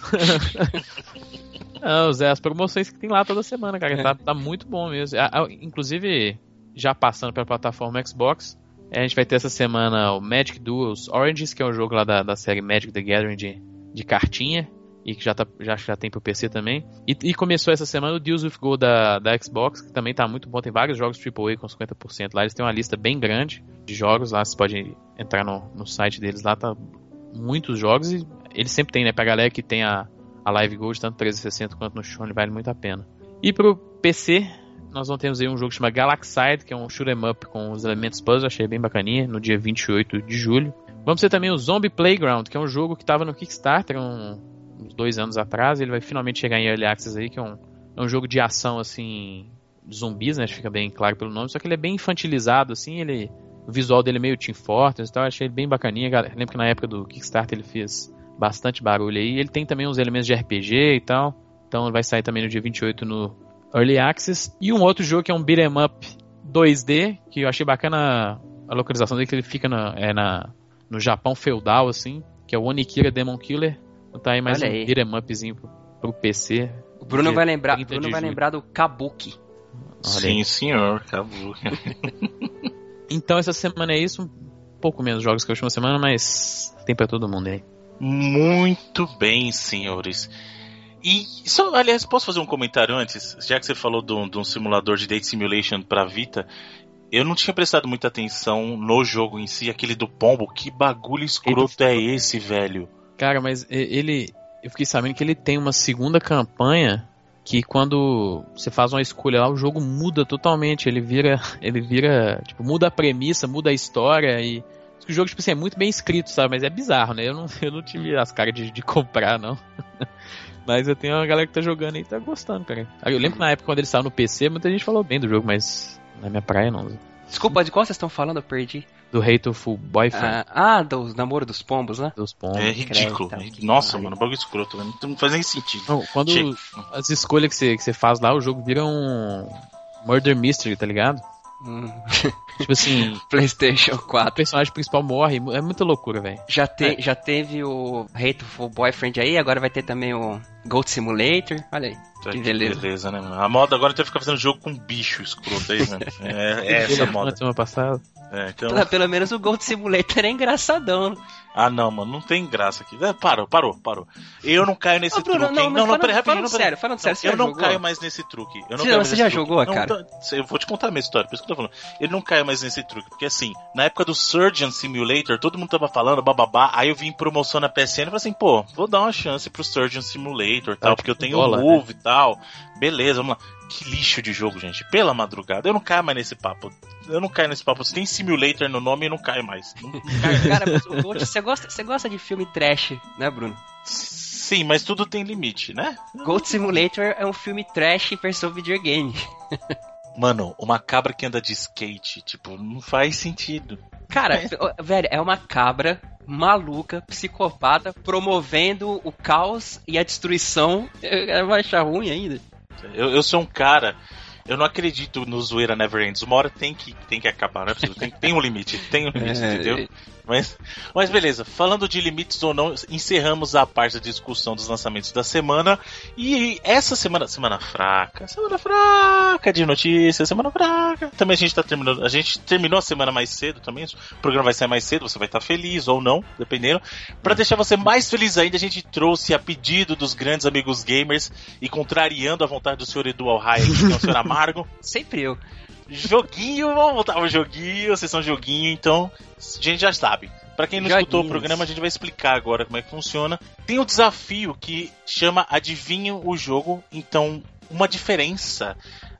Não, Zé, as promoções que tem lá toda semana, cara. É. Tá, tá muito bom mesmo. Inclusive, já passando pra plataforma Xbox, a gente vai ter essa semana o Magic Duels Oranges, que é um jogo lá da, da série Magic the Gathering de, de cartinha. e que já, tá, já, já tem pro PC também. E, e, começou essa semana o Deals with Gold da, da Xbox, que também tá muito bom. Tem vários jogos AAA com 50% lá. Eles têm uma lista bem grande de jogos lá. Você pode entrar no, no site deles lá, tá muitos jogos. E eles sempre tem, né? Pra galera que tem a, a Live Gold, tanto 360 quanto no Sony, vale muito a pena. E pro PC, nós vamos ter aí um jogo que chama Galaxide, que é um shoot'em up com os elementos puzzle, achei bem bacaninha, no dia 28 de julho. Vamos ter também o Zombie Playground, que é um jogo que estava no Kickstarter um, uns dois anos atrás, ele vai finalmente chegar em Early Access aí, que é um, é um jogo de ação, assim, zumbis, né, fica bem claro pelo nome, só que ele é bem infantilizado, assim, ele... O visual dele é meio Team Fortress e tal, achei ele bem bacaninha. Lembro que na época do Kickstarter ele fez bastante barulho aí. Ele tem também uns elementos de RPG e tal. Então vai sair também no dia 28 no Early Access. E um outro jogo que é um beat'em up 2D, que eu achei bacana a localização dele, que ele fica na, é na, no Japão feudal, assim, que é o Onikira Demon Killer. Então tá aí mais Olha um aí. beat'em upzinho pro, pro PC. O Bruno vai lembrar, Bruno vai lembrar do Kabuki. Sim, senhor, Kabuki. então essa semana é isso, um pouco menos jogos que a última semana, mas tem para todo mundo aí. Muito bem, senhores. E só, aliás, posso fazer um comentário antes? Já que você falou de um, simulador de date simulation para Vita, eu não tinha prestado muita atenção no jogo em si, aquele do pombo. Que bagulho escroto é esse, velho? Cara, mas ele. Eu fiquei sabendo que ele tem uma segunda campanha que quando você faz uma escolha lá, o jogo muda totalmente. Ele vira. Ele vira. Tipo, muda a premissa, muda a história e. O jogo, tipo assim, é muito bem escrito, sabe? Mas é bizarro, né? Eu não, eu não tive as caras de, de comprar, não. Mas eu tenho uma galera que tá jogando aí e tá gostando, cara. Eu lembro na época quando ele saiu no PC, muita gente falou bem do jogo, mas na minha praia não. Desculpa, de qual vocês estão falando? Eu perdi. Do Hateful Boyfriend. Ah, ah do namoro dos pombos, né? Dos pombos. É ridículo. Creio, Nossa, mano, bagulho escroto, né? Não faz nem sentido. Não, quando Chega. as escolhas que você, que você faz lá, o jogo vira um Murder Mystery, tá ligado? Hum. Tipo assim. PlayStation 4. O personagem principal morre. É muita loucura, velho. Já, te, é. já teve o Hateful Boyfriend aí, agora vai ter também o Gold Simulator. Olha aí. Tá que beleza. beleza, né, mano? A moda agora tem que ficar fazendo jogo com bicho escroto aí, né? É, é essa a moda. Semana passada. É, então... Pelo menos o Gold Simulator é engraçadão. Ah, não, mano, não tem graça aqui. É, parou, parou, parou. Eu não caio nesse Ô, Bruno, truque. Não, não, não, peraí, rapidinho. Falando sério, falando sério, você Eu não jogou? caio mais nesse truque. Eu não você, você já truque. jogou, não, cara? eu vou te contar a minha história, por isso que eu tô falando. Ele não cai mais nesse truque, porque assim, na época do Surgeon Simulator, todo mundo tava falando, bababá, aí eu vim em promoção na PSN e falei assim, pô, vou dar uma chance pro Surgeon Simulator tal, porque eu tenho o Move né? e tal. Beleza, vamos lá. Que lixo de jogo, gente. Pela madrugada. Eu não caio mais nesse papo. Eu não caio nesse papo. Se tem simulator no nome, eu não caio mais. Não... Cara, você gosta, você gosta de filme trash, né, Bruno? Sim, mas tudo tem limite, né? Gold Simulator é um filme trash versão videogame. Mano, uma cabra que anda de skate, tipo, não faz sentido. Cara, é. velho, é uma cabra maluca, psicopata, promovendo o caos e a destruição. Vai achar ruim ainda. Eu, eu sou um cara eu não acredito no zoeira Never Ends. Uma hora tem que, tem que acabar, não é possível. Tem, tem um limite, tem um limite, é, entendeu? Mas, mas beleza, falando de limites ou não, encerramos a parte da discussão dos lançamentos da semana. E essa semana, semana fraca, semana fraca de notícias, semana fraca. Também a gente tá terminando, a gente terminou a semana mais cedo também. O programa vai sair mais cedo, você vai estar tá feliz ou não, dependendo. Para deixar você mais feliz ainda, a gente trouxe a pedido dos grandes amigos gamers e contrariando a vontade do senhor Edu Alhai, que é o senhor Amargo. Sempre eu joguinho, vamos voltar pro joguinho, sessão joguinho, então a gente já sabe. Para quem não Joguinhos. escutou o programa, a gente vai explicar agora como é que funciona. Tem um desafio que chama Adivinha o Jogo, então uma diferença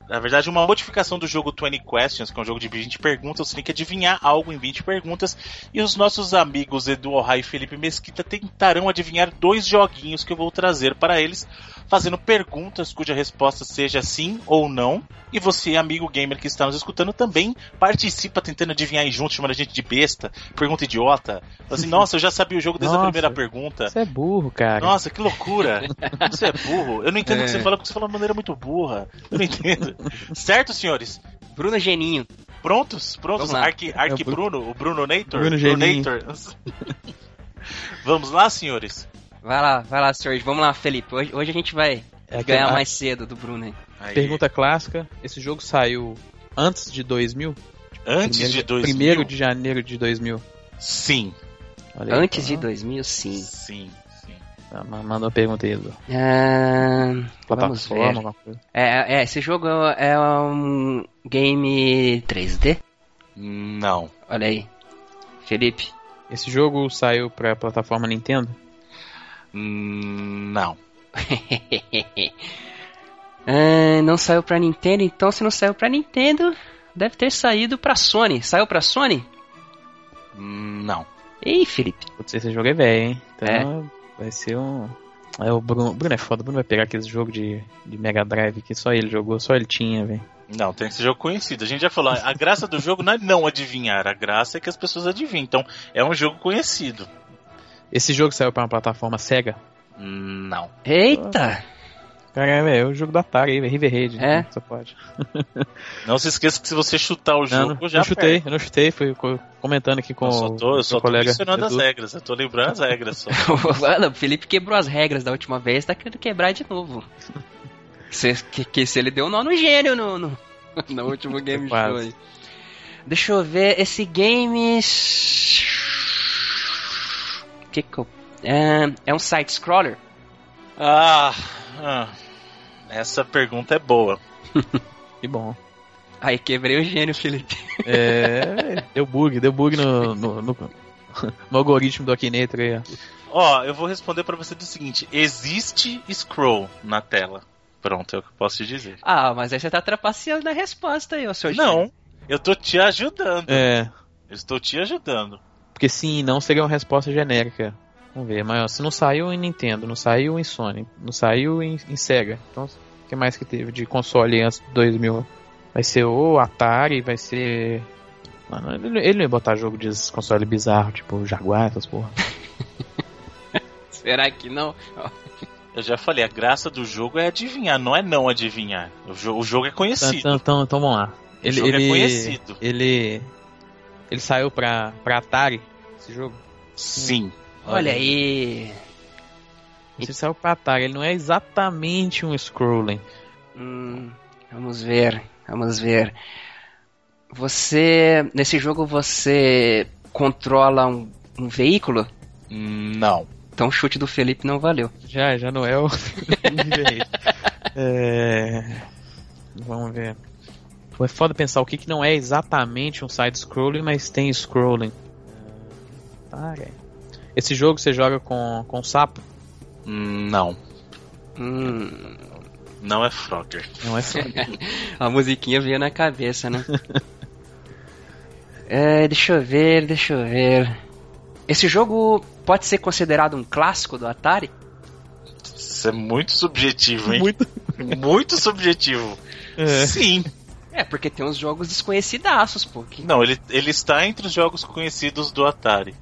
na verdade, uma modificação do jogo 20 Questions, que é um jogo de 20 perguntas, você tem que adivinhar algo em 20 perguntas. E os nossos amigos Edu Alhai e Felipe Mesquita tentarão adivinhar dois joguinhos que eu vou trazer para eles fazendo perguntas cuja resposta seja sim ou não. E você, amigo gamer que está nos escutando, também participa tentando adivinhar junto, chamando a gente de besta, pergunta idiota. Assim, nossa, eu já sabia o jogo desde nossa, a primeira pergunta. Você é burro, cara. Nossa, que loucura. Você é burro. Eu não entendo é. o que você é. fala, porque você fala de maneira muito burra. Eu não entendo. certo, senhores? Bruno Geninho. Prontos? Prontos? Arque é Bruno, o Bruno Nator? Bruno Geninho. Vamos lá, senhores? Vai lá, vai lá, Serge. Vamos lá, Felipe. Hoje, hoje a gente vai é ganhar mais cedo do Bruno aí. aí. Pergunta clássica: esse jogo saiu antes de 2000? Antes primeiro, de 2000? Primeiro de janeiro de 2000. Sim. Olha antes aí, de 2000, sim. Sim, sim. Tá, manda uma pergunta aí, Edu. É... Plataforma, É, é, esse jogo é um game 3D? Não. Olha aí. Felipe. Esse jogo saiu pra plataforma Nintendo? Não. é, não saiu pra Nintendo, então se não saiu pra Nintendo, deve ter saído pra Sony. Saiu pra Sony? Não. Ei, Felipe. Putz, esse jogo é velho, hein? Então é. Vai ser um. É, o Bruno, Bruno é foda, o Bruno vai pegar aquele jogo de, de Mega Drive que só ele jogou, só ele tinha, velho. Não, tem que ser jogo conhecido. A gente já falou, a graça do jogo não é não adivinhar, a graça é que as pessoas adivinham. Então, é um jogo conhecido. Esse jogo saiu para uma plataforma Sega? Não. Eita! Caramba, é o jogo da Atari, River Raid. É? Né? Você pode. Não se esqueça que se você chutar o jogo, não, já não chutei, eu não chutei, fui comentando aqui com eu só tô, o eu só tô colega mencionando as regras, eu tô lembrando as regras só. o Felipe quebrou as regras da última vez, tá querendo quebrar de novo. se, que, que, se ele deu um nó no gênio no, no, no último game show aí. Deixa eu ver, esse game... Que que eu... é, é um side-scroller? Ah... ah. Essa pergunta é boa. que bom. Aí quebrei o gênio, Felipe. É, deu bug, deu bug no, no, no, no algoritmo do Akinator aí. Ó, eu vou responder para você do seguinte: existe scroll na tela. Pronto, é o que eu posso te dizer. Ah, mas aí você tá trapaceando na resposta aí, ó, seu Não, gênio. eu tô te ajudando. É. Eu estou te ajudando. Porque sim não seria uma resposta genérica. Vamos ver, mas se não saiu em Nintendo, não saiu em Sony, não saiu em, em Sega. Então, que mais que teve de console antes de 2000? Vai ser o Atari, vai ser. Mano, ele, ele não ia botar jogo de console bizarro, tipo Jaguar, essas porra. Será que não? Eu já falei, a graça do jogo é adivinhar, não é não adivinhar. O, jo o jogo é conhecido. Então, então, então vamos lá. Ele, o jogo ele, é conhecido. Ele. Ele saiu pra, pra Atari, esse jogo? Sim. Olha aí. Esse saiu pra Atari, ele não é exatamente um scrolling. Hum, vamos ver, vamos ver. Você. Nesse jogo você controla um, um veículo? Não. Então o chute do Felipe não valeu. Já, já não é o. é... Vamos ver. É foda pensar o que, que não é exatamente um side-scrolling, mas tem scrolling. Tá, é. Esse jogo você joga com, com sapo? Não. Hum. Não é Frogger. Não é Frogger. A musiquinha veio na cabeça, né? é, deixa eu ver, deixa eu ver. Esse jogo pode ser considerado um clássico do Atari? Isso é muito subjetivo, hein? Muito, muito subjetivo. É. Sim. É, porque tem uns jogos desconhecidaços, pô. Que... Não, ele, ele está entre os jogos conhecidos do Atari.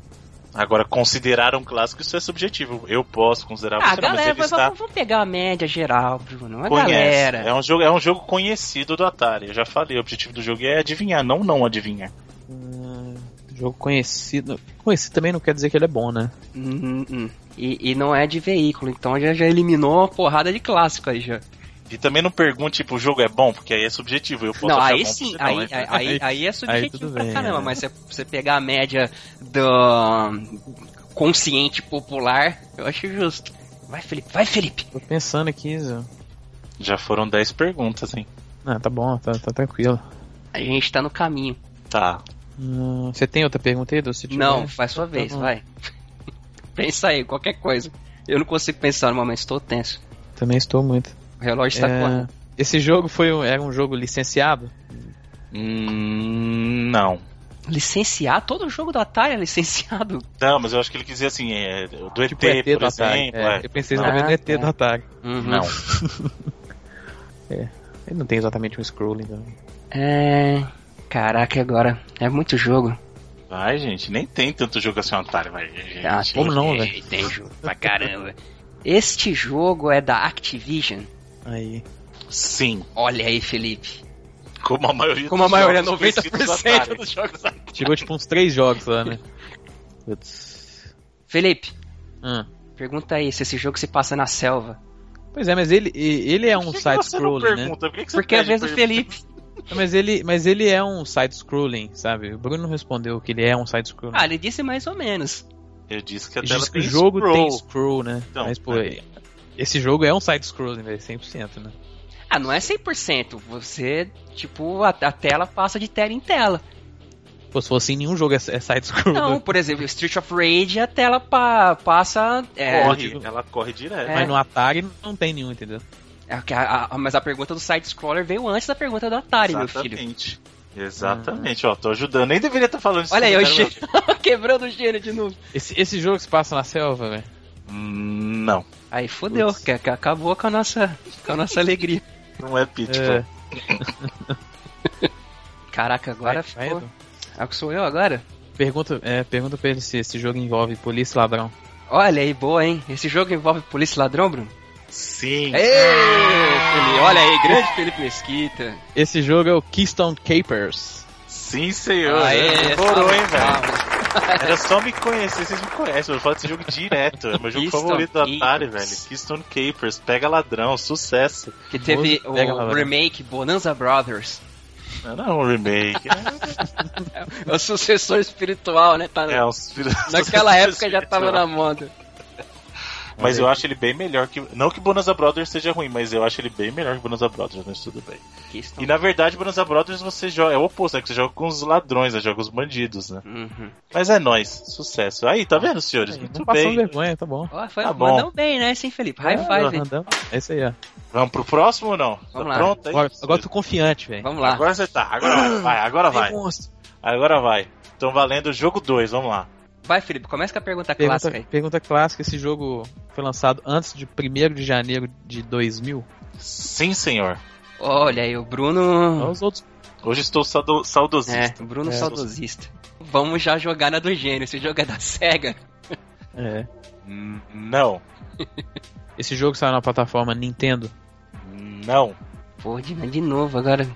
Agora, considerar um clássico, isso é subjetivo. Eu posso considerar ah, galera, mas está... vamos pegar a média geral, Bruno. A Conhece. galera. É um, jogo, é um jogo conhecido do Atari. Eu já falei, o objetivo do jogo é adivinhar, não não adivinhar. Hum, jogo conhecido. Conhecido também não quer dizer que ele é bom, né? Hum, hum. E, e não é de veículo, então já, já eliminou uma porrada de clássico aí já. E também não pergunte, tipo, o jogo é bom, porque aí é subjetivo. Eu posso não, aí sim, aí, aí, aí, aí, é subjetivo aí pra bem, caramba, é. mas se você pegar a média do consciente popular, eu acho justo. Vai, Felipe, vai, Felipe. Tô pensando aqui, Zé. Já foram 10 perguntas, hein? Ah, tá bom, tá, tá tranquilo. A gente tá no caminho. Tá. Hum, você tem outra pergunta aí, Dulce? Não, faz sua vez, tá vai. Pensa aí, qualquer coisa. Eu não consigo pensar no momento, estou tenso. Também estou muito. O relógio está é... correndo. Esse jogo foi um, era um jogo licenciado? Hum, não. Licenciar? Todo jogo do Atari é licenciado. Não, mas eu acho que ele quis dizer assim, é, do tipo ET, ET por exemplo. É. É. Eu pensei exatamente ah, no ET tá. do Atari. Uhum. Não. é. Ele não tem exatamente um scrolling. É. Caraca, agora. É muito jogo. Vai, gente, nem tem tanto jogo assim no Atari, vai. Gente. Ah, como não, velho? Tem jogo pra caramba. Este jogo é da Activision. Aí. Sim. Olha aí, Felipe. Como a maioria Como a maioria, 90% dos jogos. Chegou tipo uns 3 jogos lá, né? Putz. Felipe. Hum. Pergunta aí se esse jogo se passa na selva. Pois é, mas ele, ele é um side-scrolling, né? Por que que Porque é a vez do Felipe. Mas ele, mas ele é um side-scrolling, sabe? O Bruno respondeu que ele é um side-scrolling. Ah, ele disse mais ou menos. Eu disse que a tela disse que tem o jogo scroll. tem scroll, né? Então, Mas, pô, é. Esse jogo é um side-scrolling, velho, 100%, né? Ah, não é 100%. Você, tipo, a, a tela passa de tela em tela. Pô, se fosse em nenhum jogo é, é side-scroll. Não, por exemplo, Street of Rage, a tela pa- passa. É, Corre, ela corre direto. É. Mas no Atari não tem nenhum, entendeu? é que a- a- mas a pergunta do side-scroller veio antes da pergunta do Atari, meu filho. Exatamente. Exatamente, ó, tô ajudando. Nem deveria estar falando isso. Olha aí, comentário, gênio. Quebrando o gênio de novo. Esse, esse jogo se passa na selva, velho. Hum, Não, Aí fodeu, que, que acabou com a nossa, com a nossa alegria. não é Pitfall. É. Caraca, agora Vai- vai, ficou. Edu. Ah, que sou eu agora? Pergunta, é, pergunta pra ele se esse jogo envolve polícia e ladrão. Olha aí, boa, hein? Esse jogo envolve polícia e ladrão, Bruno? Sim. Ei, Felipe, olha aí, grande Felipe Mesquita. Esse jogo é o Keystone Capers. Sim, senhor. Aê, hein, velho? Era só me conhecer, vocês me conhecem. Eu falo desse jogo direto. É meu jogo Keystone favorito do Atari, Capers. velho. Keystone Capers, pega ladrão, sucesso. Que teve o vai. remake Bonanza Brothers. Não, não é um remake. É o sucessor espiritual, né? Tá, É filhos. Naquela época já tava na moda. Mas eu acho ele bem melhor que. Não que Bonanza Brothers seja ruim, mas eu acho ele bem melhor que Bonanza Brothers, mas tudo bem. E na verdade, Bonanza Brothers você joga. É o oposto, né? Que você joga com os ladrões, você joga com os bandidos, né? Uhum. Mas é nóis, sucesso. Aí, tá vendo, senhores? Aí, Muito bem. vergonha, tá bom. Foi, Tá bom. mandou bem, né, sim, Felipe? High É, five. andando. É isso aí, ó. Vamos pro próximo ou não? Vamos tá lá. pronto aí? Agora, agora eu tô confiante, velho. Vamos lá. Agora você tá, agora vai, vai, agora vai. Agora vai. Então valendo o jogo 2, vamos lá. Vai, Felipe, começa com a pergunta Pergunta, clássica aí. pergunta clássica: esse jogo foi lançado antes de 1 de janeiro de 2000? Sim, senhor. Olha aí, o Olha Bruno. os outros. Hoje estou saudo- É, saudosista. o Bruno É. saudosista. Vamos já jogar na do gênio. Esse jogo é da SEGA. É. Não, Esse jogo saiu na plataforma Nintendo. não. Pô, de, de novo agora.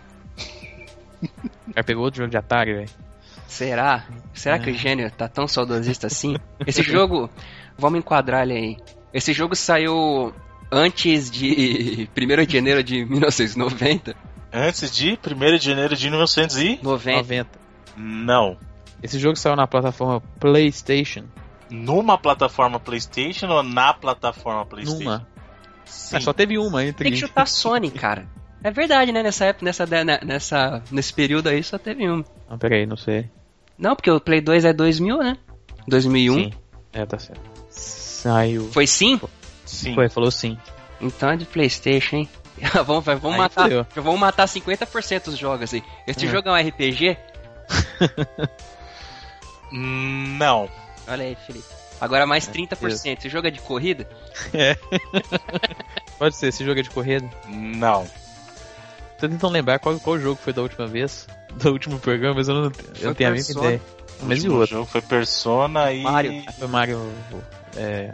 Já pegou outro jogo de Atari, velho? Será? Será É. que o gênio tá tão saudosista assim? Esse jogo, vamos enquadrar ele aí. Esse jogo saiu antes de 1 de janeiro de 1990. Antes de 1 de janeiro de 1900 90. 90. Não. Esse jogo saiu na plataforma PlayStation. Numa plataforma PlayStation ou na plataforma PlayStation? Numa. Sim. Ah, só teve uma entre. Tem que chutar Sony, cara. É verdade, né? Nessa época, nessa, né, nessa, nesse período aí só teve uma. Não, peraí, não sei. Não, porque o Play 2 é 2000, né? 2001. Sim. É, tá certo. Saiu. Foi sim? Sim. Foi, falou sim. Então é de Playstation, hein? vamos, vai, vamos Aí matar, fudeu. vamos matar 50% dos jogos aí. Este É. jogo é um RPG? Não. Olha aí, Felipe. Agora mais É, 30%. Esse jogo é de corrida? Pode ser, esse jogo é de corrida. Não. Tô tentando lembrar qual, qual jogo foi da última vez. Do último programa, mas eu não, eu não tenho a mínima ideia. Mas e o outro? jogo foi Persona e. Mario. Foi Mario. É,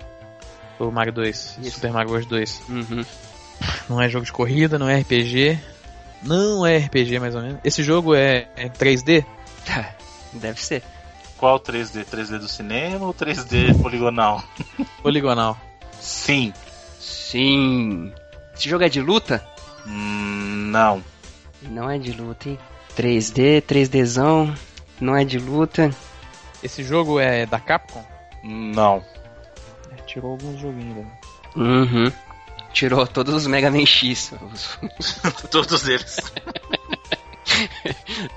foi o Mario 2. Isso. Super Mario Bros 2. Uhum. Não é jogo de corrida, não é RPG. Não é RPG, mais ou menos. Esse jogo é, é 3D? Deve ser. Qual 3D? 3D do cinema ou 3D poligonal? Poligonal. Sim. Sim. Esse jogo é de luta? Hum, Não. Não é de luta, hein? 3D, 3Dzão. Não é de luta. Esse jogo é da Capcom? Não. É, tirou alguns joguinhos, velho. Uhum. Tirou todos os Mega Man X. Os- Todos eles.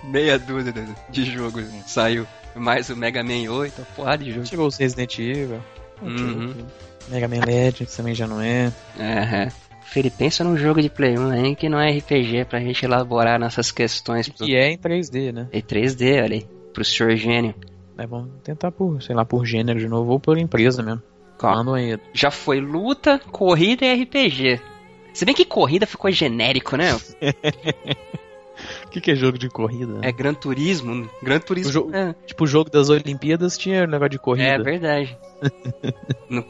Meia dúzia de- jogo saiu. Mais o Mega Man 8, uma porrada de jogo. Tirou os Resident Evil. Uhum. Mega Man Legends também já não é. Aham. Felipe, pensa num jogo de Play 1 aí que não é RPG pra gente elaborar nossas questões. Pro... Que é em 3D, né? E 3D, olha aí. Pro senhor gênio. É bom tentar por, sei lá, por gênero de novo ou por empresa mesmo. Manda aí. já foi luta, corrida e RPG. Se bem que corrida ficou genérico, né? O que, que é jogo de corrida? É Gran Turismo. Gran Turismo. O jogo- É, Tipo, o jogo das Olimpíadas tinha negócio de corrida. é verdade. Não-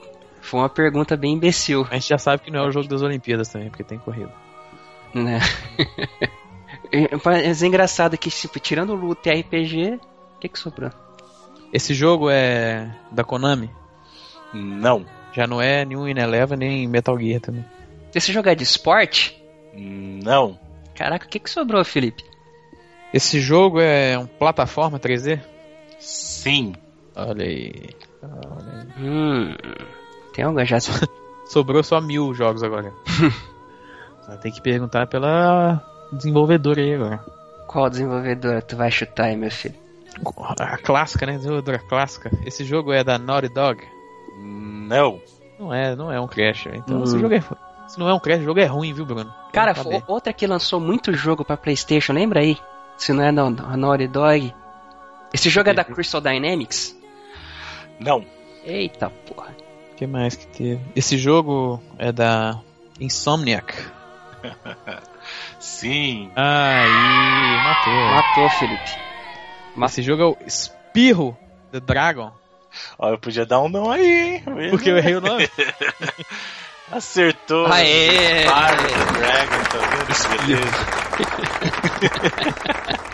Foi uma pergunta bem imbecil, A gente já sabe que não é o jogo das Olimpíadas também, porque tem corrida. né? Mas é engraçado que, tipo, tirando luta e RPG, o que que sobrou? Esse jogo é da Konami. Não. Já não é nenhum Ineleva nem Metal Gear também. Esse jogo é de esporte? Não. Caraca, o que que sobrou, Felipe? Esse jogo é um plataforma 3D? Sim. Olha aí. Hum, tem algum já. Sobrou só mil jogos agora. tem que perguntar pela desenvolvedora aí agora. Qual desenvolvedora tu vai chutar aí, meu filho? A clássica, né? Desenvolvedora clássica. Esse jogo é da Naughty Dog? Não. Não é, não é um Crash. Então, hum. esse jogo é. Se não é um Crash, o jogo é ruim, viu, Bruno? Cara, outra que lançou muito jogo pra PlayStation, lembra aí? Se não é da Naughty Dog. Esse jogo é da Crystal Dynamics? Não. Eita porra. O que mais que teve? Esse jogo é da Insomniac. Sim. Aí, matou. Matou, Felipe. Mas esse jogo é o Espirro The Dragon. Ó, eu podia dar um não aí, hein? Porque eu errei o nome. Acertou. Aê! Fire Dragon, tá vendo? Beleza.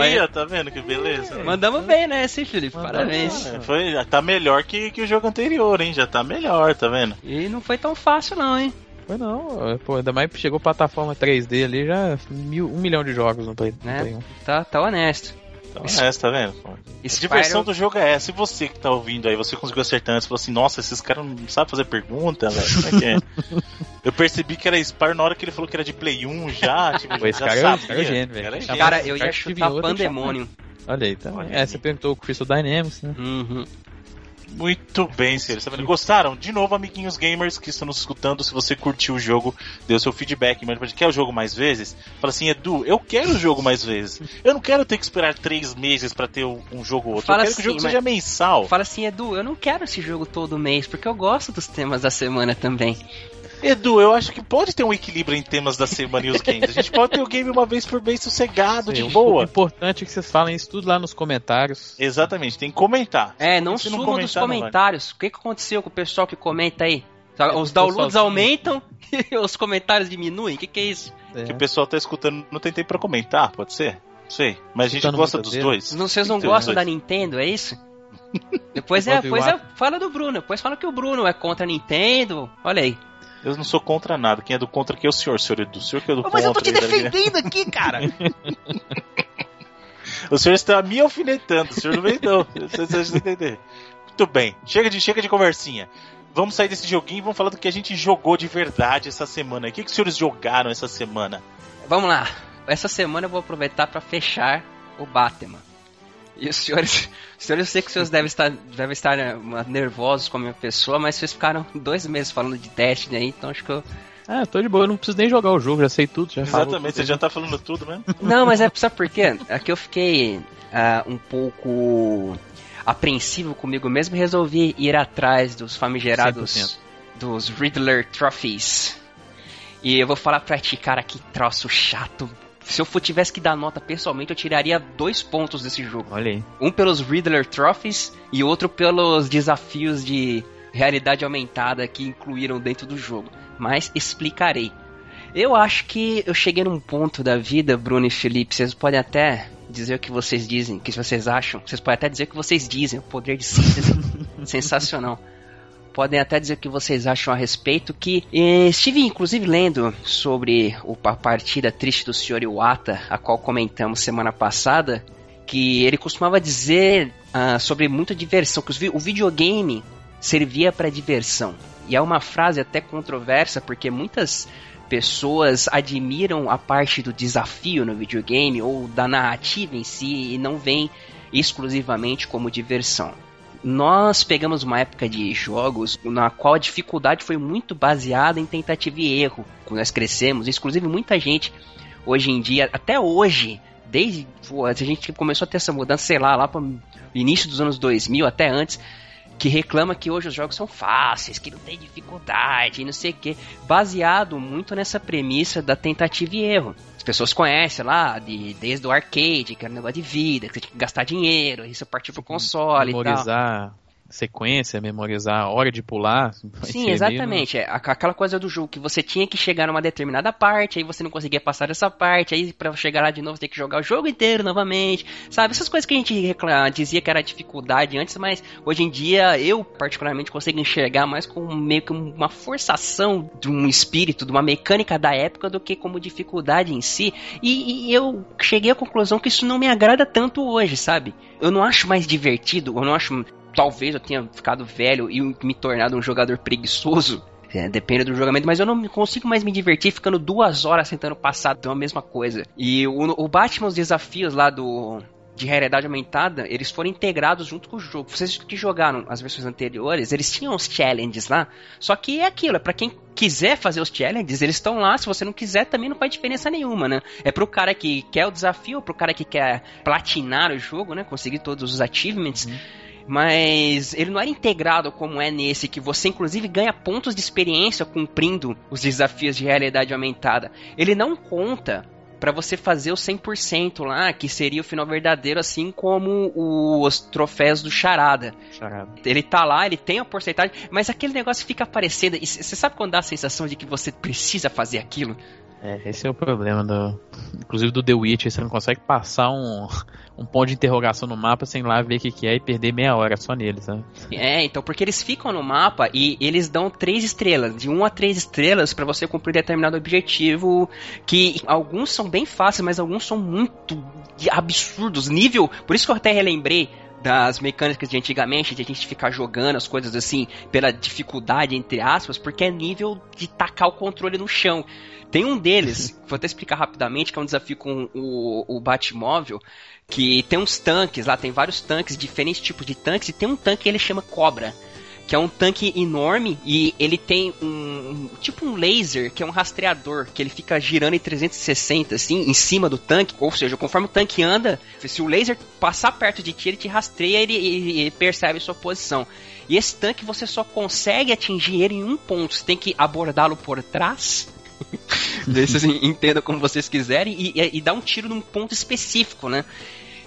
aí, ó, tá vendo que beleza? Mandamos bem, né, sim, Felipe? Parabéns. É, foi, tá melhor que, que o jogo anterior, hein? Já tá melhor, tá vendo? E não foi tão fácil, não, hein? Foi não, pô, ainda mais chegou plataforma 3D ali, já mil, um milhão de jogos no Play, né? Play 1. Tá, tá honesto. Então, é, tá vendo? A diversão do jogo é essa. E você que tá ouvindo aí, você conseguiu acertar antes, falou assim, nossa, esses caras não sabem fazer pergunta, velho. Como é que é? eu percebi que era Spyro na hora que ele falou que era de Play 1 já, tipo, Pô, esse já cara é sabia. É gênio, velho. Cara, eu ia chutar Pandemonium. Olha aí, tá. Olha é, aí. você perguntou o Crystal Dynamics, né? Uhum. Muito bem, senhores. Tá Gostaram? De novo, amiguinhos gamers que estão nos escutando, se você curtiu o jogo, o seu feedback, mas quer o jogo mais vezes? Fala assim, Edu, eu quero o jogo mais vezes. Eu não quero ter que esperar três meses para ter um jogo ou outro. Fala eu quero assim, que o jogo seja mensal. Fala assim, Edu, eu não quero esse jogo todo mês, porque eu gosto dos temas da semana também. Edu, eu acho que pode ter um equilíbrio em temas da semana e os games. A gente pode ter o game uma vez por mês sossegado, Sim, de boa. O importante é que vocês falem isso tudo lá nos comentários. Exatamente, tem que comentar. É, não sumam dos comentários. O que, que aconteceu com o pessoal que comenta aí? Os downloads aumentam e os comentários diminuem? O que, que é isso? É. Que o pessoal tá escutando, não tem tempo pra comentar, pode ser? Não sei. Mas a gente gosta dos dois. Não, vocês não gostam da Nintendo, é isso? depois é, depois é, fala do Bruno. Depois fala que o Bruno é contra a Nintendo. Olha aí. Eu não sou contra nada. Quem é do contra aqui é o senhor, senhor Edu. O senhor que é do Mas contra. Mas eu tô te defendendo aqui, cara. o senhor está me alfinetando. O senhor não vem, não. Você entender. Muito bem. Chega de, chega de conversinha. Vamos sair desse joguinho e vamos falar do que a gente jogou de verdade essa semana. O que, que os senhores jogaram essa semana? Vamos lá. Essa semana eu vou aproveitar para fechar o Batman. E os senhores, os senhores, eu sei que os senhores devem estar, devem estar né, nervosos com a minha pessoa, mas vocês ficaram dois meses falando de Destiny aí, então acho que eu. Ah, tô de boa, eu não preciso nem jogar o jogo, já sei tudo, já Exatamente, você já tá falando tudo mesmo? Não, mas é, sabe por quê? Aqui eu fiquei uh, um pouco apreensivo comigo mesmo e resolvi ir atrás dos famigerados 100%. dos Riddler Trophies. E eu vou falar pra ti, cara, que troço chato se eu tivesse que dar nota pessoalmente, eu tiraria dois pontos desse jogo. Olha aí. Um pelos Riddler Trophies e outro pelos desafios de realidade aumentada que incluíram dentro do jogo. Mas explicarei. Eu acho que eu cheguei num ponto da vida, Bruno e Felipe, vocês podem até dizer o que vocês dizem, o que vocês acham. Vocês podem até dizer o que vocês dizem, o poder de síntese. Sensacional podem até dizer o que vocês acham a respeito, que eh, estive inclusive lendo sobre o, a partida triste do Sr. Iwata, a qual comentamos semana passada, que ele costumava dizer uh, sobre muita diversão, que o videogame servia para diversão. E é uma frase até controversa, porque muitas pessoas admiram a parte do desafio no videogame ou da narrativa em si e não veem exclusivamente como diversão nós pegamos uma época de jogos na qual a dificuldade foi muito baseada em tentativa e erro. Quando nós crescemos, inclusive muita gente hoje em dia, até hoje, desde pô, a gente começou a ter essa mudança, sei lá, lá para início dos anos 2000, até antes, que reclama que hoje os jogos são fáceis, que não tem dificuldade, não sei o que, baseado muito nessa premissa da tentativa e erro. As pessoas conhecem lá, de, desde o arcade, que era um negócio de vida, que você tinha que gastar dinheiro, você partiu pro console Memorizar. e tal sequência, memorizar a hora de pular. Sim, exatamente. É aquela coisa do jogo que você tinha que chegar numa determinada parte, aí você não conseguia passar essa parte, aí para chegar lá de novo você tem que jogar o jogo inteiro novamente. Sabe? Essas coisas que a gente reclama, dizia que era dificuldade antes, mas hoje em dia eu particularmente consigo enxergar mais como meio que uma forçação de um espírito, de uma mecânica da época do que como dificuldade em si. E, e eu cheguei à conclusão que isso não me agrada tanto hoje, sabe? Eu não acho mais divertido, eu não acho talvez eu tenha ficado velho e me tornado um jogador preguiçoso. É, depende do jogamento, mas eu não consigo mais me divertir ficando duas horas tentando passar a mesma coisa. E o, o Batman, os desafios lá do, de realidade aumentada, eles foram integrados junto com o jogo. Vocês que jogaram as versões anteriores, eles tinham os challenges lá. Só que é aquilo, é para quem quiser fazer os challenges, eles estão lá. Se você não quiser, também não faz diferença nenhuma, né? É pro cara que quer o desafio, pro cara que quer platinar o jogo, né? Conseguir todos os achievements. Uhum. Mas ele não era integrado como é nesse, que você inclusive ganha pontos de experiência cumprindo os desafios de realidade aumentada. Ele não conta para você fazer o 100% lá, que seria o final verdadeiro, assim como os troféus do Charada. Charada. Ele tá lá, ele tem a porcentagem, mas aquele negócio fica aparecendo. E você sabe quando dá a sensação de que você precisa fazer aquilo? É, esse é o problema do. Inclusive do The Witch, você não consegue passar um, um ponto de interrogação no mapa sem lá ver o que, que é e perder meia hora só neles, né? É, então, porque eles ficam no mapa e eles dão três estrelas, de 1 a 3 estrelas para você cumprir determinado objetivo. Que alguns são bem fáceis, mas alguns são muito absurdos. Nível. Por isso que eu até relembrei das mecânicas de antigamente, de a gente ficar jogando as coisas assim pela dificuldade, entre aspas, porque é nível de tacar o controle no chão. Tem um deles, vou até explicar rapidamente, que é um desafio com o, o Batmóvel, que tem uns tanques lá, tem vários tanques, diferentes tipos de tanques, e tem um tanque que ele chama Cobra que é um tanque enorme e ele tem um, um, tipo um laser que é um rastreador que ele fica girando em 360 assim em cima do tanque, ou seja, conforme o tanque anda, se o laser passar perto de ti, ele te rastreia e percebe sua posição. E esse tanque você só consegue atingir ele em um ponto, você tem que abordá-lo por trás vocês entendam como vocês quiserem e, e, e dar um tiro num ponto específico, né?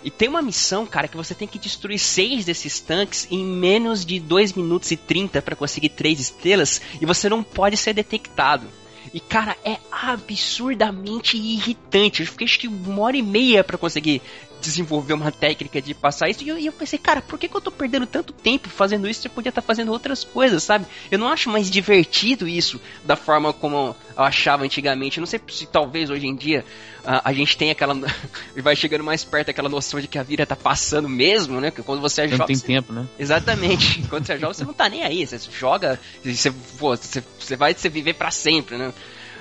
E tem uma missão, cara, que você tem que destruir seis desses tanques em menos de 2 minutos e 30 para conseguir três estrelas e você não pode ser detectado. E, cara, é absurdamente irritante. Eu fiquei acho que uma hora e meia para conseguir desenvolver uma técnica de passar isso. E eu, e eu, pensei, cara, por que, que eu tô perdendo tanto tempo fazendo isso? Eu podia estar tá fazendo outras coisas, sabe? Eu não acho mais divertido isso da forma como eu achava antigamente. Eu não sei se talvez hoje em dia a, a gente tem aquela. vai chegando mais perto aquela noção de que a vida tá passando mesmo, né? Que quando você é jovem. Não tem você... tempo, né? Exatamente. quando você é jovem, você não tá nem aí. Você joga, você, pô, você, você vai você viver para sempre, né?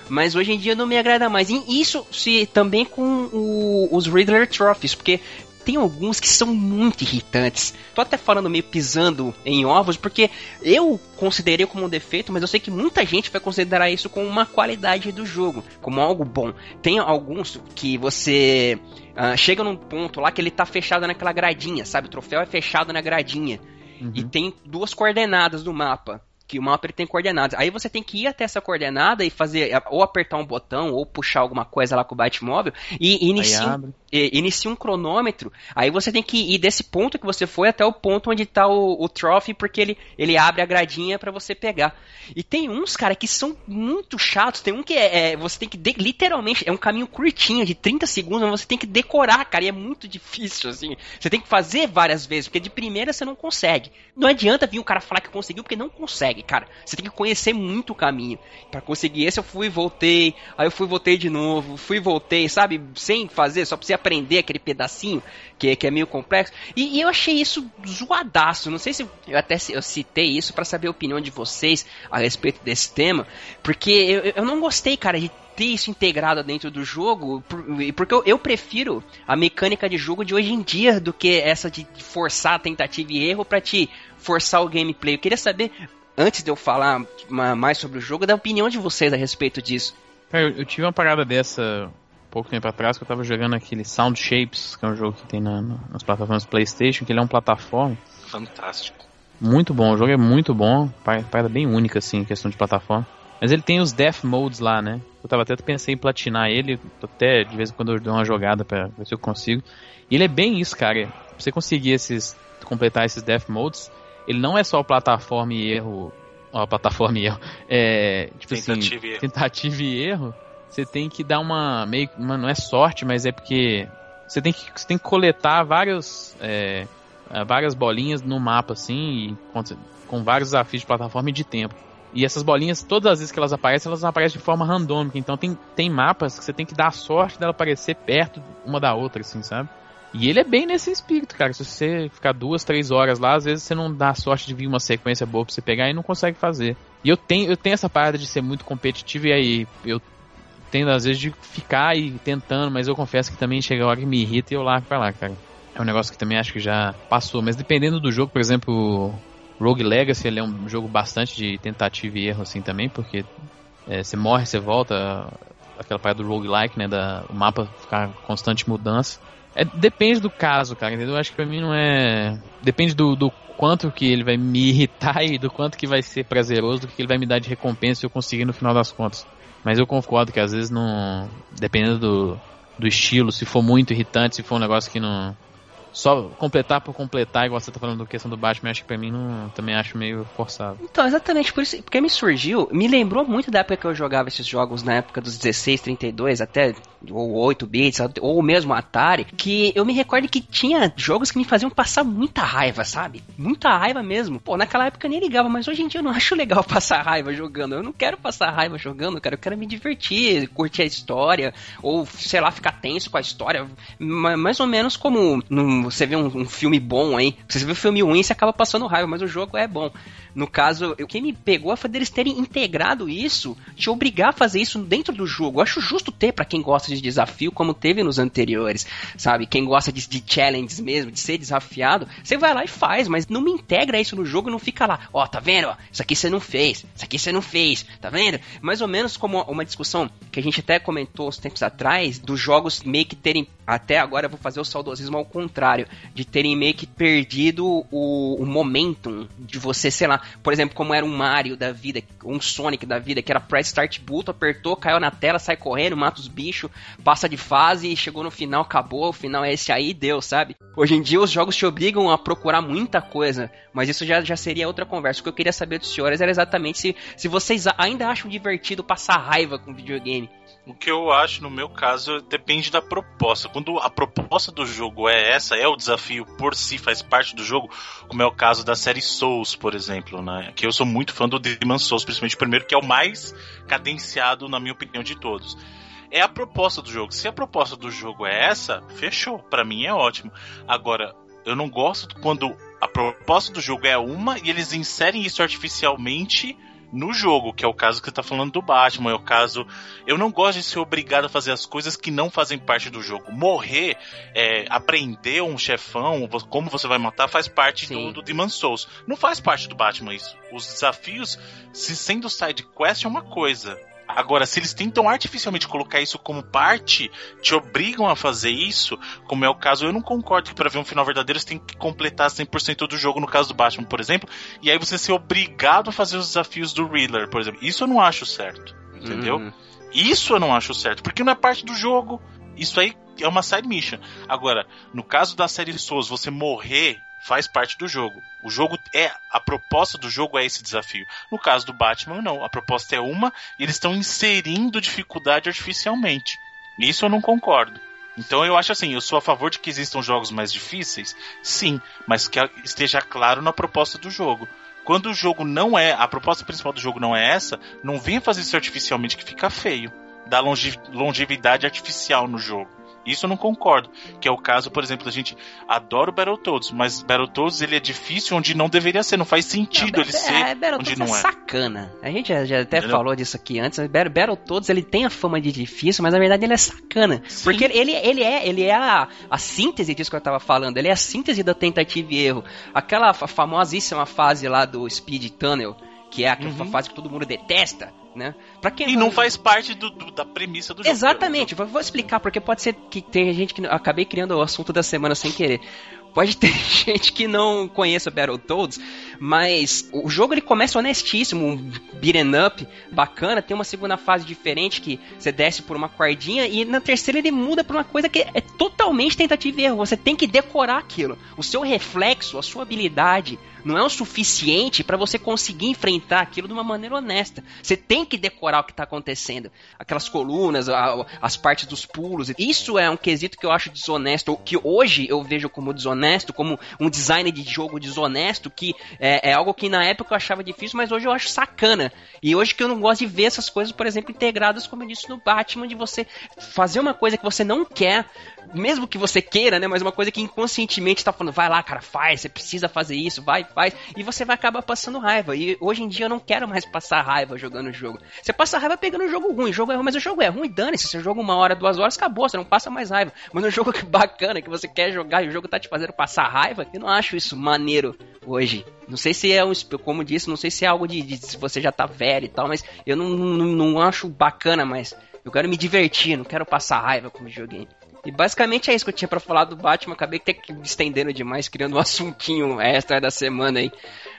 Mas hoje em dia não me agrada mais. E isso se também com o, os Riddler Trophies, porque tem alguns que são muito irritantes. Tô até falando meio pisando em ovos, porque eu considerei como um defeito, mas eu sei que muita gente vai considerar isso como uma qualidade do jogo, como algo bom. Tem alguns que você uh, chega num ponto lá que ele tá fechado naquela gradinha, sabe? O troféu é fechado na gradinha. Uhum. E tem duas coordenadas no mapa que o mapa ele tem coordenadas. Aí você tem que ir até essa coordenada e fazer ou apertar um botão ou puxar alguma coisa lá com o Batmóvel e inicia, inicia um cronômetro. Aí você tem que ir desse ponto que você foi até o ponto onde está o, o trophy porque ele, ele abre a gradinha para você pegar. E tem uns, cara, que são muito chatos. Tem um que é, é você tem que de, literalmente é um caminho curtinho de 30 segundos, mas você tem que decorar, cara, e é muito difícil assim. Você tem que fazer várias vezes, porque de primeira você não consegue. Não adianta vir um cara falar que conseguiu porque não consegue consegue, cara. Você tem que conhecer muito o caminho. para conseguir esse eu fui voltei, aí eu fui voltei de novo, fui voltei, sabe? Sem fazer, só pra você aprender aquele pedacinho que, que é meio complexo. E, e eu achei isso zoadaço. Não sei se eu até eu citei isso para saber a opinião de vocês a respeito desse tema, porque eu, eu não gostei, cara, de ter isso integrado dentro do jogo, porque eu, prefiro a mecânica de jogo de hoje em dia do que essa de forçar tentativa e erro para te forçar o gameplay. Eu queria saber antes de eu falar mais sobre o jogo, da opinião de vocês a respeito disso. Cara, eu, eu tive uma parada dessa pouco tempo atrás que eu tava jogando aquele Sound Shapes, que é um jogo que tem na, nas plataformas PlayStation, que ele é um plataforma. Fantástico. Muito bom, o jogo é muito bom, parada bem única assim, em questão de plataforma. Mas ele tem os Death Modes lá, né? Eu tava até pensei em platinar ele, até de vez em quando eu dou uma jogada pra ver se eu consigo. E ele é bem isso, cara. Pra você conseguir esses completar esses Death Modes, ele não é só plataforma e erro. Ó, plataforma e erro. É. Tipo tentativa assim, e erro. tentativa e erro. Você tem que dar uma. meio uma, Não é sorte, mas é porque. Você tem que, você tem que coletar vários. É, é várias bolinhas no mapa, assim, com, com vários desafios de plataforma e de tempo. E essas bolinhas, todas as vezes que elas aparecem, elas aparecem de forma randômica. Então tem, tem mapas que você tem que dar a sorte dela aparecer perto uma da outra, assim, sabe? E ele é bem nesse espírito, cara. Se você ficar duas, três horas lá, às vezes você não dá sorte de vir uma sequência boa pra você pegar e não consegue fazer. E eu tenho, eu tenho essa parada de ser muito competitivo e aí eu tendo às vezes de ficar aí tentando, mas eu confesso que também chega a hora que me irrita e eu largo pra lá, cara. É um negócio que também acho que já passou, mas dependendo do jogo, por exemplo, Rogue Legacy, ele é um jogo bastante de tentativa e erro assim também, porque é, você morre, você volta, aquela parada do roguelike, né, da, o mapa ficar constante mudança. É, depende do caso, cara, entendeu? Eu acho que pra mim não é. Depende do, do quanto que ele vai me irritar e do quanto que vai ser prazeroso, do que ele vai me dar de recompensa se eu conseguir no final das contas. Mas eu concordo que às vezes não. Dependendo do, do estilo, se for muito irritante, se for um negócio que não só completar por completar, igual você tá falando da questão do Batman, acho que pra mim não, também acho meio forçado. Então, exatamente, por isso, porque me surgiu, me lembrou muito da época que eu jogava esses jogos na época dos 16, 32, até ou 8 bits, ou mesmo Atari, que eu me recordo que tinha jogos que me faziam passar muita raiva, sabe? Muita raiva mesmo. Pô, naquela época eu nem ligava, mas hoje em dia eu não acho legal passar raiva jogando. Eu não quero passar raiva jogando, cara. Eu quero me divertir, curtir a história, ou sei lá, ficar tenso com a história. Mais ou menos como você vê um, um filme bom aí, você vê um filme ruim, você acaba passando raiva, mas o jogo é bom. No caso, o que me pegou foi deles terem integrado isso, te obrigar a fazer isso dentro do jogo. Eu acho justo ter para quem gosta de desafio, como teve nos anteriores, sabe? Quem gosta de, de challenges mesmo, de ser desafiado, você vai lá e faz, mas não me integra isso no jogo não fica lá, ó, oh, tá vendo? Isso aqui você não fez, isso aqui você não fez, tá vendo? Mais ou menos como uma discussão que a gente até comentou uns tempos atrás, dos jogos meio que terem, até agora eu vou fazer o saudosismo ao contrário, de terem meio que perdido o, o momentum de você, sei lá, por exemplo, como era um Mario da vida, um Sonic da vida, que era press start button, apertou, caiu na tela, sai correndo, mata os bichos, passa de fase chegou no final, acabou, o final é esse aí, deu, sabe? Hoje em dia os jogos te obrigam a procurar muita coisa, mas isso já, já seria outra conversa. O que eu queria saber dos senhores era exatamente se, se vocês ainda acham divertido passar raiva com videogame. O que eu acho, no meu caso, depende da proposta. Quando a proposta do jogo é essa, é o desafio por si, faz parte do jogo, como é o caso da série Souls, por exemplo, né? Que eu sou muito fã do Demon Souls, principalmente o primeiro, que é o mais cadenciado, na minha opinião, de todos. É a proposta do jogo. Se a proposta do jogo é essa, fechou. Para mim é ótimo. Agora, eu não gosto quando a proposta do jogo é uma e eles inserem isso artificialmente no jogo, que é o caso que você tá falando do Batman, é o caso. Eu não gosto de ser obrigado a fazer as coisas que não fazem parte do jogo. Morrer, é, aprender um chefão, como você vai matar, faz parte do, do Demon Souls. Não faz parte do Batman isso. Os desafios, se sendo side quest, é uma coisa. Agora, se eles tentam artificialmente colocar isso como parte, te obrigam a fazer isso, como é o caso, eu não concordo que para ver um final verdadeiro você tem que completar 100% do jogo, no caso do Batman, por exemplo, e aí você ser obrigado a fazer os desafios do Riddler, por exemplo. Isso eu não acho certo, entendeu? Uhum. Isso eu não acho certo, porque não é parte do jogo. Isso aí é uma side mission. Agora, no caso da série Souls, você morrer faz parte do jogo. O jogo é a proposta do jogo é esse desafio. No caso do Batman, não. A proposta é uma e eles estão inserindo dificuldade artificialmente. Isso eu não concordo. Então eu acho assim, eu sou a favor de que existam jogos mais difíceis, sim, mas que esteja claro na proposta do jogo. Quando o jogo não é, a proposta principal do jogo não é essa, não venha fazer isso artificialmente que fica feio. Dá longevidade artificial no jogo. Isso eu não concordo. Que é o caso, por exemplo, a gente adora o Battletoads, mas Battletoads ele é difícil onde não deveria ser, não faz sentido não, ele é, ser é, onde não é. é. sacana. A gente já, já até Entendeu? falou disso aqui antes. Battletoads ele tem a fama de difícil, mas na verdade ele é sacana. Sim. Porque ele, ele é, ele é a, a síntese disso que eu tava falando. Ele é a síntese da tentativa e erro. Aquela famosíssima fase lá do Speed Tunnel, que é aquela uhum. fase que todo mundo detesta né? Quem e não faz parte do, do, da premissa do jogo. Exatamente, vou, vou explicar, porque pode ser que tem gente que acabei criando o assunto da semana sem querer. Pode ter gente que não conheça Battletoads, mas o jogo ele começa honestíssimo, um beat'em up, bacana, tem uma segunda fase diferente que você desce por uma cordinha e na terceira ele muda para uma coisa que é totalmente tentativa e erro. Você tem que decorar aquilo. O seu reflexo, a sua habilidade não é o suficiente para você conseguir enfrentar aquilo de uma maneira honesta. Você tem que decorar o que tá acontecendo. Aquelas colunas, a, as partes dos pulos. Isso é um quesito que eu acho desonesto, que hoje eu vejo como desonesto, como um design de jogo desonesto, que é, é algo que na época eu achava difícil, mas hoje eu acho sacana. E hoje que eu não gosto de ver essas coisas, por exemplo, integradas, como eu disse no Batman, de você fazer uma coisa que você não quer, mesmo que você queira, né? Mas uma coisa que inconscientemente tá falando, vai lá, cara, faz, você precisa fazer isso, vai, faz. E você vai acabar passando raiva. E hoje em dia eu não quero mais passar raiva jogando o jogo. Você passa raiva pegando um jogo ruim, jogo é ruim, mas o jogo é ruim, dane-se. Você joga uma hora, duas horas, acabou, você não passa mais raiva. Mas um jogo bacana, que você quer jogar e o jogo tá te fazendo passar raiva, eu não acho isso maneiro hoje. Não sei se é um, como disse, não sei se é algo de, de se você já tá velho e tal, mas eu não, não, não acho bacana, mas eu quero me divertir, não quero passar raiva com o videogame. E basicamente é isso que eu tinha para falar do Batman. Acabei que estendendo demais, criando um assuntinho extra da semana aí.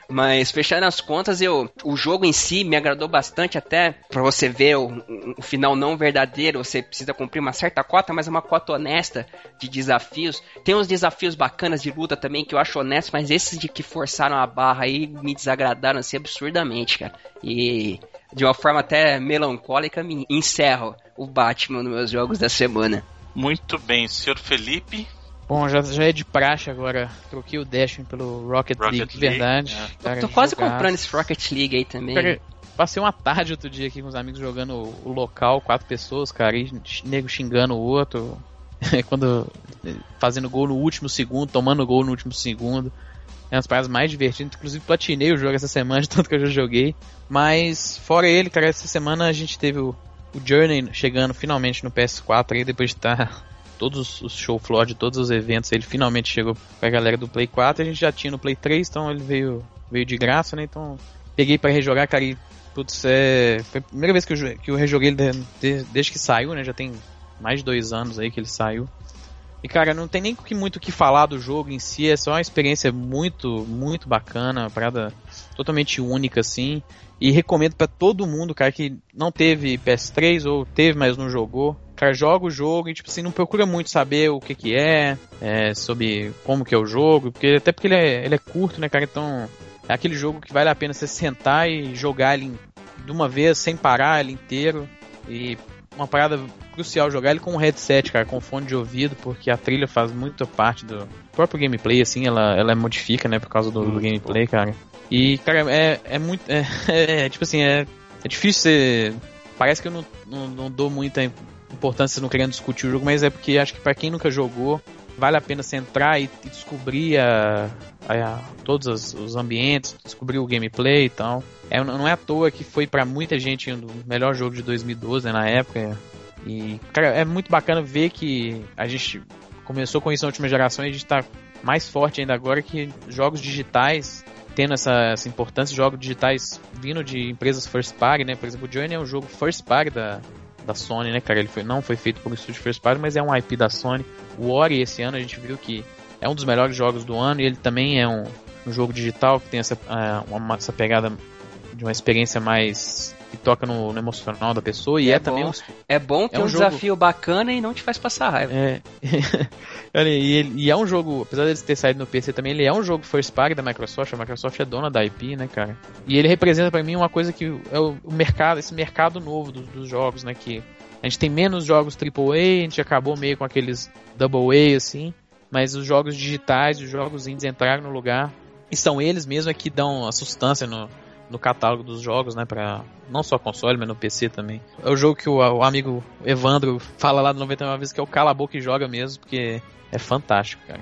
Mas fechando as contas, eu o jogo em si me agradou bastante até para você ver o, o, final não verdadeiro, você precisa cumprir uma certa cota, mas é uma cota honesta de desafios. Tem uns desafios bacanas de luta também que eu acho honesto, mas esses de que forçaram a barra aí me desagradaram assim absurdamente, cara. E de uma forma até melancólica me encerro o Batman nos meus jogos da semana. Muito bem, senhor Felipe. Bom, já, já é de praxe agora. Troquei o Destiny pelo Rocket, Rocket League, League, verdade. É. Cara, tô quase jogar. comprando esse Rocket League aí também. Cara, passei uma tarde outro dia aqui com os amigos jogando o local, quatro pessoas, cara, e nego xingando o outro. Quando fazendo gol no último segundo, tomando gol no último segundo. É uma das paradas mais divertidas. Inclusive, platinei o jogo essa semana, de tanto que eu já joguei. Mas, fora ele, cara, essa semana a gente teve o, o Journey chegando finalmente no PS4 aí, depois de estar todos os show floor de todos os eventos, ele finalmente chegou pra galera do Play 4, a gente já tinha no Play 3, então ele veio, veio de graça, né? Então peguei para rejogar, cara, e putz, é, foi a primeira vez que eu, que eu rejoguei ele de, desde que saiu, né? Já tem mais de dois anos aí que ele saiu. E cara, não tem nem muito o que falar do jogo em si, é só uma experiência muito, muito bacana, uma parada totalmente única assim. E recomendo para todo mundo, cara, que não teve PS3 ou teve, mas não jogou. Cara, joga o jogo e, tipo assim, não procura muito saber o que que é, é sobre como que é o jogo, porque até porque ele é, ele é curto, né, cara? Então, é aquele jogo que vale a pena você sentar e jogar ele de uma vez, sem parar ele inteiro. E uma parada crucial jogar ele com um headset, cara, com fone de ouvido, porque a trilha faz muita parte do próprio gameplay, assim, ela, ela modifica, né, por causa do, do gameplay, cara. E, cara, é, é muito. É, é, tipo assim, é, é difícil ser. Parece que eu não, não, não dou muita importância não querendo discutir o jogo, mas é porque acho que para quem nunca jogou, vale a pena você entrar e, e descobrir a, a, a, todos os, os, ambientes, descobrir o gameplay e tal. É, não é à toa que foi para muita gente o melhor jogo de 2012 né, na época. E, cara, é muito bacana ver que a gente começou com isso na última geração e a gente tá mais forte ainda agora que jogos digitais tendo essa, essa importância, jogos digitais vindo de empresas first party, né? Por exemplo, o Journey é um jogo first party da, da Sony, né, cara? Ele foi, não foi feito por um estúdio first party, mas é um IP da Sony. O Ori, esse ano, a gente viu que é um dos melhores jogos do ano e ele também é um, um jogo digital que tem essa, uh, uma, essa pegada de uma experiência mais que toca no, no emocional da pessoa e é, é também um, é bom ter é um, um jogo... desafio bacana e não te faz passar raiva. É. e, ele, e é um jogo, apesar de ter saído no PC também, ele é um jogo first party da Microsoft. A Microsoft é dona da IP, né, cara? E ele representa para mim uma coisa que é o, o mercado, esse mercado novo dos, dos jogos, né, que a gente tem menos jogos AAA, a gente acabou meio com aqueles Double A assim, mas os jogos digitais, os jogos indies entraram no lugar e são eles mesmo que dão a substância no, no catálogo dos jogos, né, para não só console, mas no PC também. É o jogo que o, o amigo Evandro fala lá no 99 vezes que é o cala a boca e joga mesmo, porque é fantástico, cara.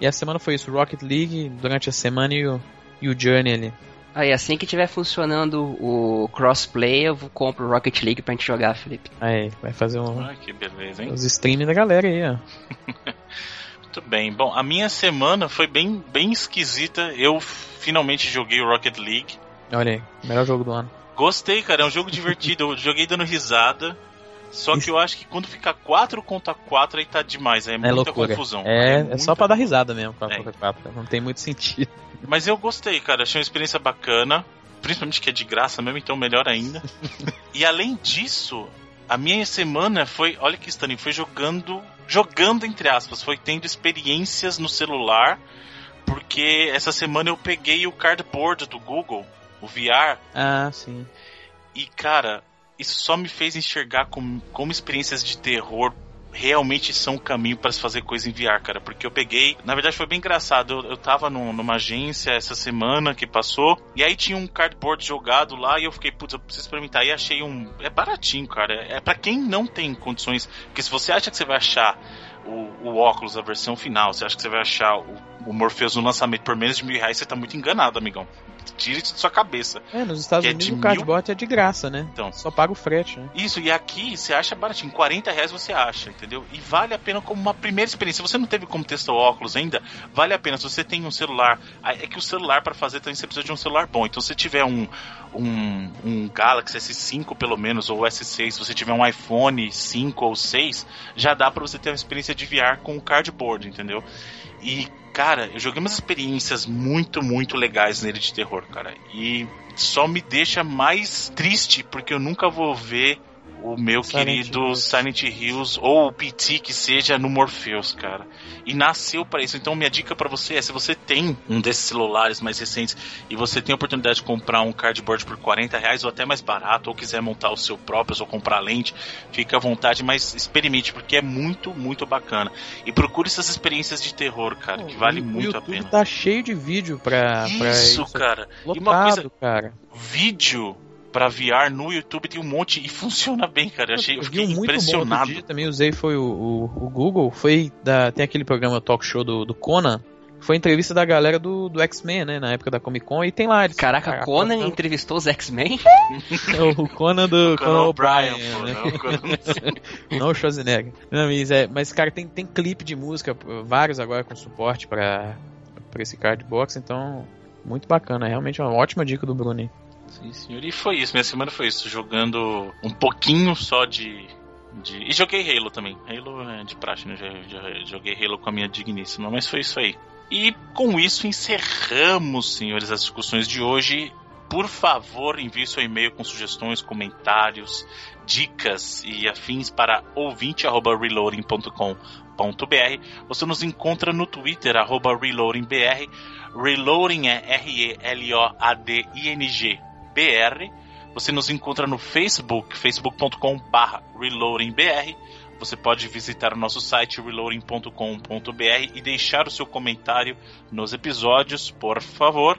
E a semana foi isso, Rocket League durante a semana e o, e o Journey ali. Aí, assim que tiver funcionando o crossplay, eu compro o Rocket League pra gente jogar, Felipe. Aí, vai fazer um. Ah, que beleza, hein? Os streams da galera aí, ó. Muito bem. Bom, a minha semana foi bem, bem esquisita. Eu finalmente joguei o Rocket League. Olha aí, melhor jogo do ano. Gostei, cara, é um jogo divertido. Eu joguei dando risada. Só que eu acho que quando fica 4 contra 4 aí tá demais, é, é muita loucura. confusão. É, é, é só pra dar risada mesmo, 4 é. contra 4. Não tem muito sentido. Mas eu gostei, cara, achei uma experiência bacana. Principalmente que é de graça mesmo, então melhor ainda. e além disso, a minha semana foi, olha que estranho, foi jogando, jogando entre aspas, foi tendo experiências no celular Porque essa semana eu peguei o cardboard do Google, o VR. Ah, sim. E cara, isso só me fez enxergar como, como experiências de terror realmente são um caminho para se fazer coisa em VR, cara. Porque eu peguei. Na verdade, foi bem engraçado. Eu, eu tava num, numa agência essa semana que passou. E aí tinha um cardboard jogado lá. E eu fiquei, putz, eu preciso experimentar. E achei um. É baratinho, cara. É, é para quem não tem condições. Porque se você acha que você vai achar o, o, óculos, a versão final, você acha que você vai achar o, o Morpheus no lançamento por menos de mil reais, você tá muito enganado, amigão. Tire isso de sua cabeça. É, nos Estados é Unidos é o cardboard mil... é de graça, né? Então. Só paga o frete, né? Isso, e aqui você acha baratinho. 40 reais você acha, entendeu? E vale a pena como uma primeira experiência. Se você não teve como testar o óculos ainda, vale a pena. Se você tem um celular. É que o celular, para fazer também, você precisa de um celular bom. Então, se você tiver um, um, um Galaxy S5 pelo menos, ou S6, se você tiver um iPhone 5 ou 6, já dá para você ter uma experiência de VR com o cardboard, entendeu? E, cara, eu joguei umas experiências muito, muito legais nele de terror, cara. E só me deixa mais triste porque eu nunca vou ver o meu Silent querido Hills. Silent Hills ou o PT que seja no Morpheus, cara. E nasceu para isso. Então minha dica para você é se você tem um desses celulares mais recentes e você tem a oportunidade de comprar um cardboard por 40 reais ou até mais barato, ou quiser montar o seu próprio, ou comprar lente, fica à vontade, mas experimente porque é muito, muito bacana. E procure essas experiências de terror, cara, que vale muito a pena. Tá cheio de vídeo pra isso, pra isso. cara. Lotado, e uma coisa, cara. Vídeo para VR no YouTube tem um monte e funciona bem, cara. Eu, achei, eu fiquei muito impressionado. Bom dia também usei foi o, o, o, Google, foi da tem aquele programa talk show do, do Conan. Foi entrevista da galera do, do X-Men, né? Na época da Comic Con, e tem lá. Eles, Caraca, cara, Conan tá... entrevistou os X-Men? o Conan do o Conan O'Brien. Né? Não, não o Schwarzenegger. Não, mas, é, mas, cara, tem, tem clipe de música, vários agora com suporte para esse card box, então muito bacana. É realmente uma ótima dica do Bruno. Sim, senhor. E foi isso, minha semana foi isso, jogando um pouquinho só de. de... E joguei Halo também. Halo é de praxe, né? Joguei Halo com a minha digníssima, mas foi isso aí. E com isso encerramos, senhores, as discussões de hoje. Por favor, envie seu e-mail com sugestões, comentários, dicas e afins para ouvinte.reloading.com.br. Você nos encontra no Twitter, arroba reloadingbr. Reloading é R-E-L-O-A-D-I-N-G BR. Você nos encontra no Facebook, facebook.com.br reloadingbr. Você pode visitar o nosso site reloading.com.br e deixar o seu comentário nos episódios, por favor.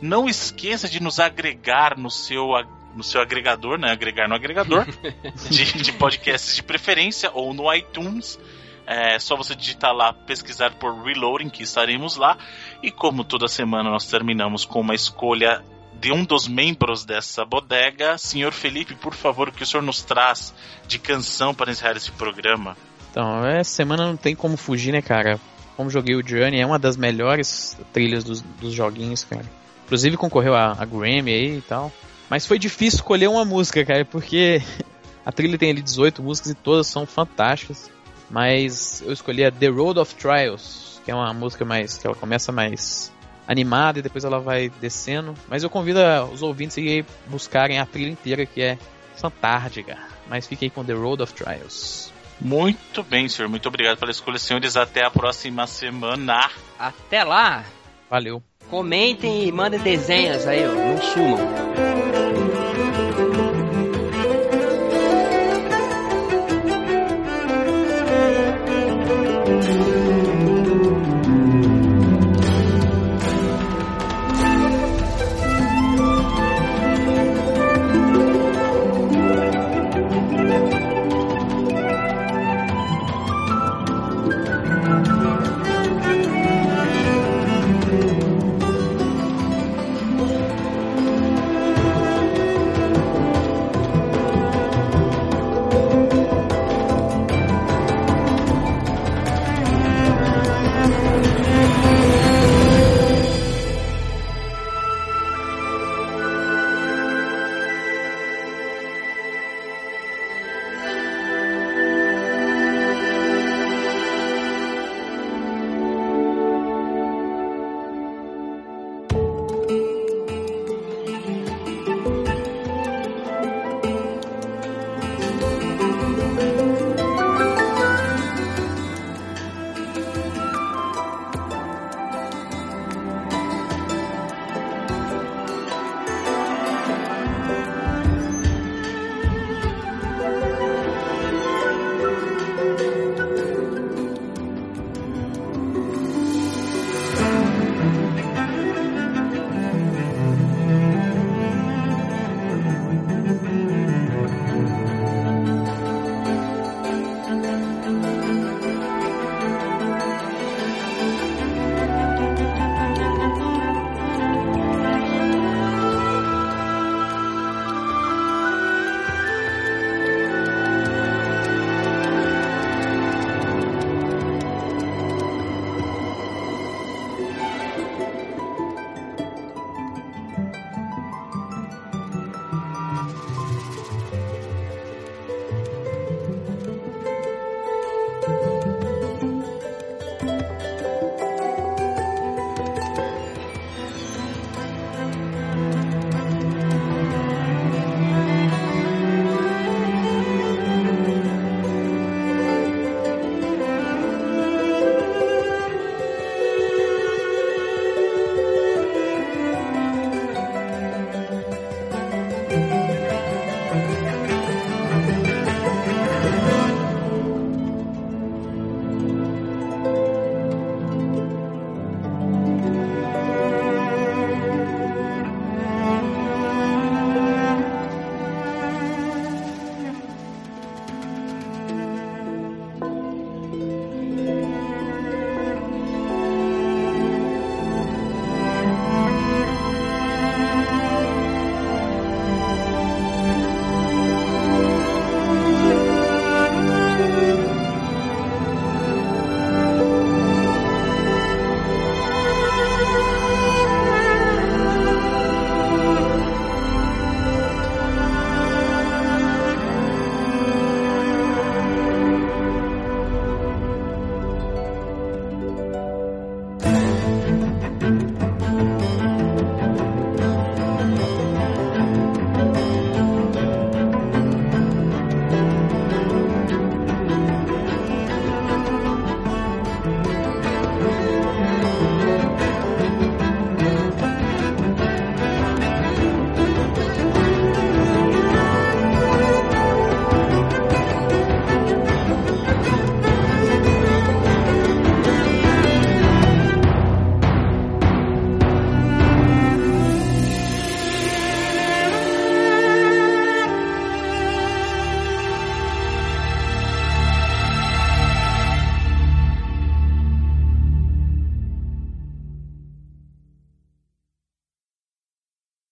Não esqueça de nos agregar no seu no seu agregador, né? Agregar no agregador de, de podcasts de preferência ou no iTunes. É só você digitar lá, pesquisar por Reloading, que estaremos lá. E como toda semana nós terminamos com uma escolha de um dos membros dessa bodega. Senhor Felipe, por favor, o que o senhor nos traz de canção para encerrar esse programa? Então, essa semana não tem como fugir, né, cara? Como joguei o Journey, é uma das melhores trilhas dos, dos joguinhos, cara. Inclusive concorreu a, a Grammy aí e tal. Mas foi difícil escolher uma música, cara, porque a trilha tem ali 18 músicas e todas são fantásticas. Mas eu escolhi a The Road of Trials, que é uma música mais. que ela começa mais animada e depois ela vai descendo. Mas eu convido os ouvintes a buscarem a trilha inteira que é fantástica. Mas fiquei com The Road of Trials. Muito bem, senhor. Muito obrigado pela escolha, senhores. Até a próxima semana. Até lá. Valeu. Comentem e mandem desenhos aí, ó. não sumam.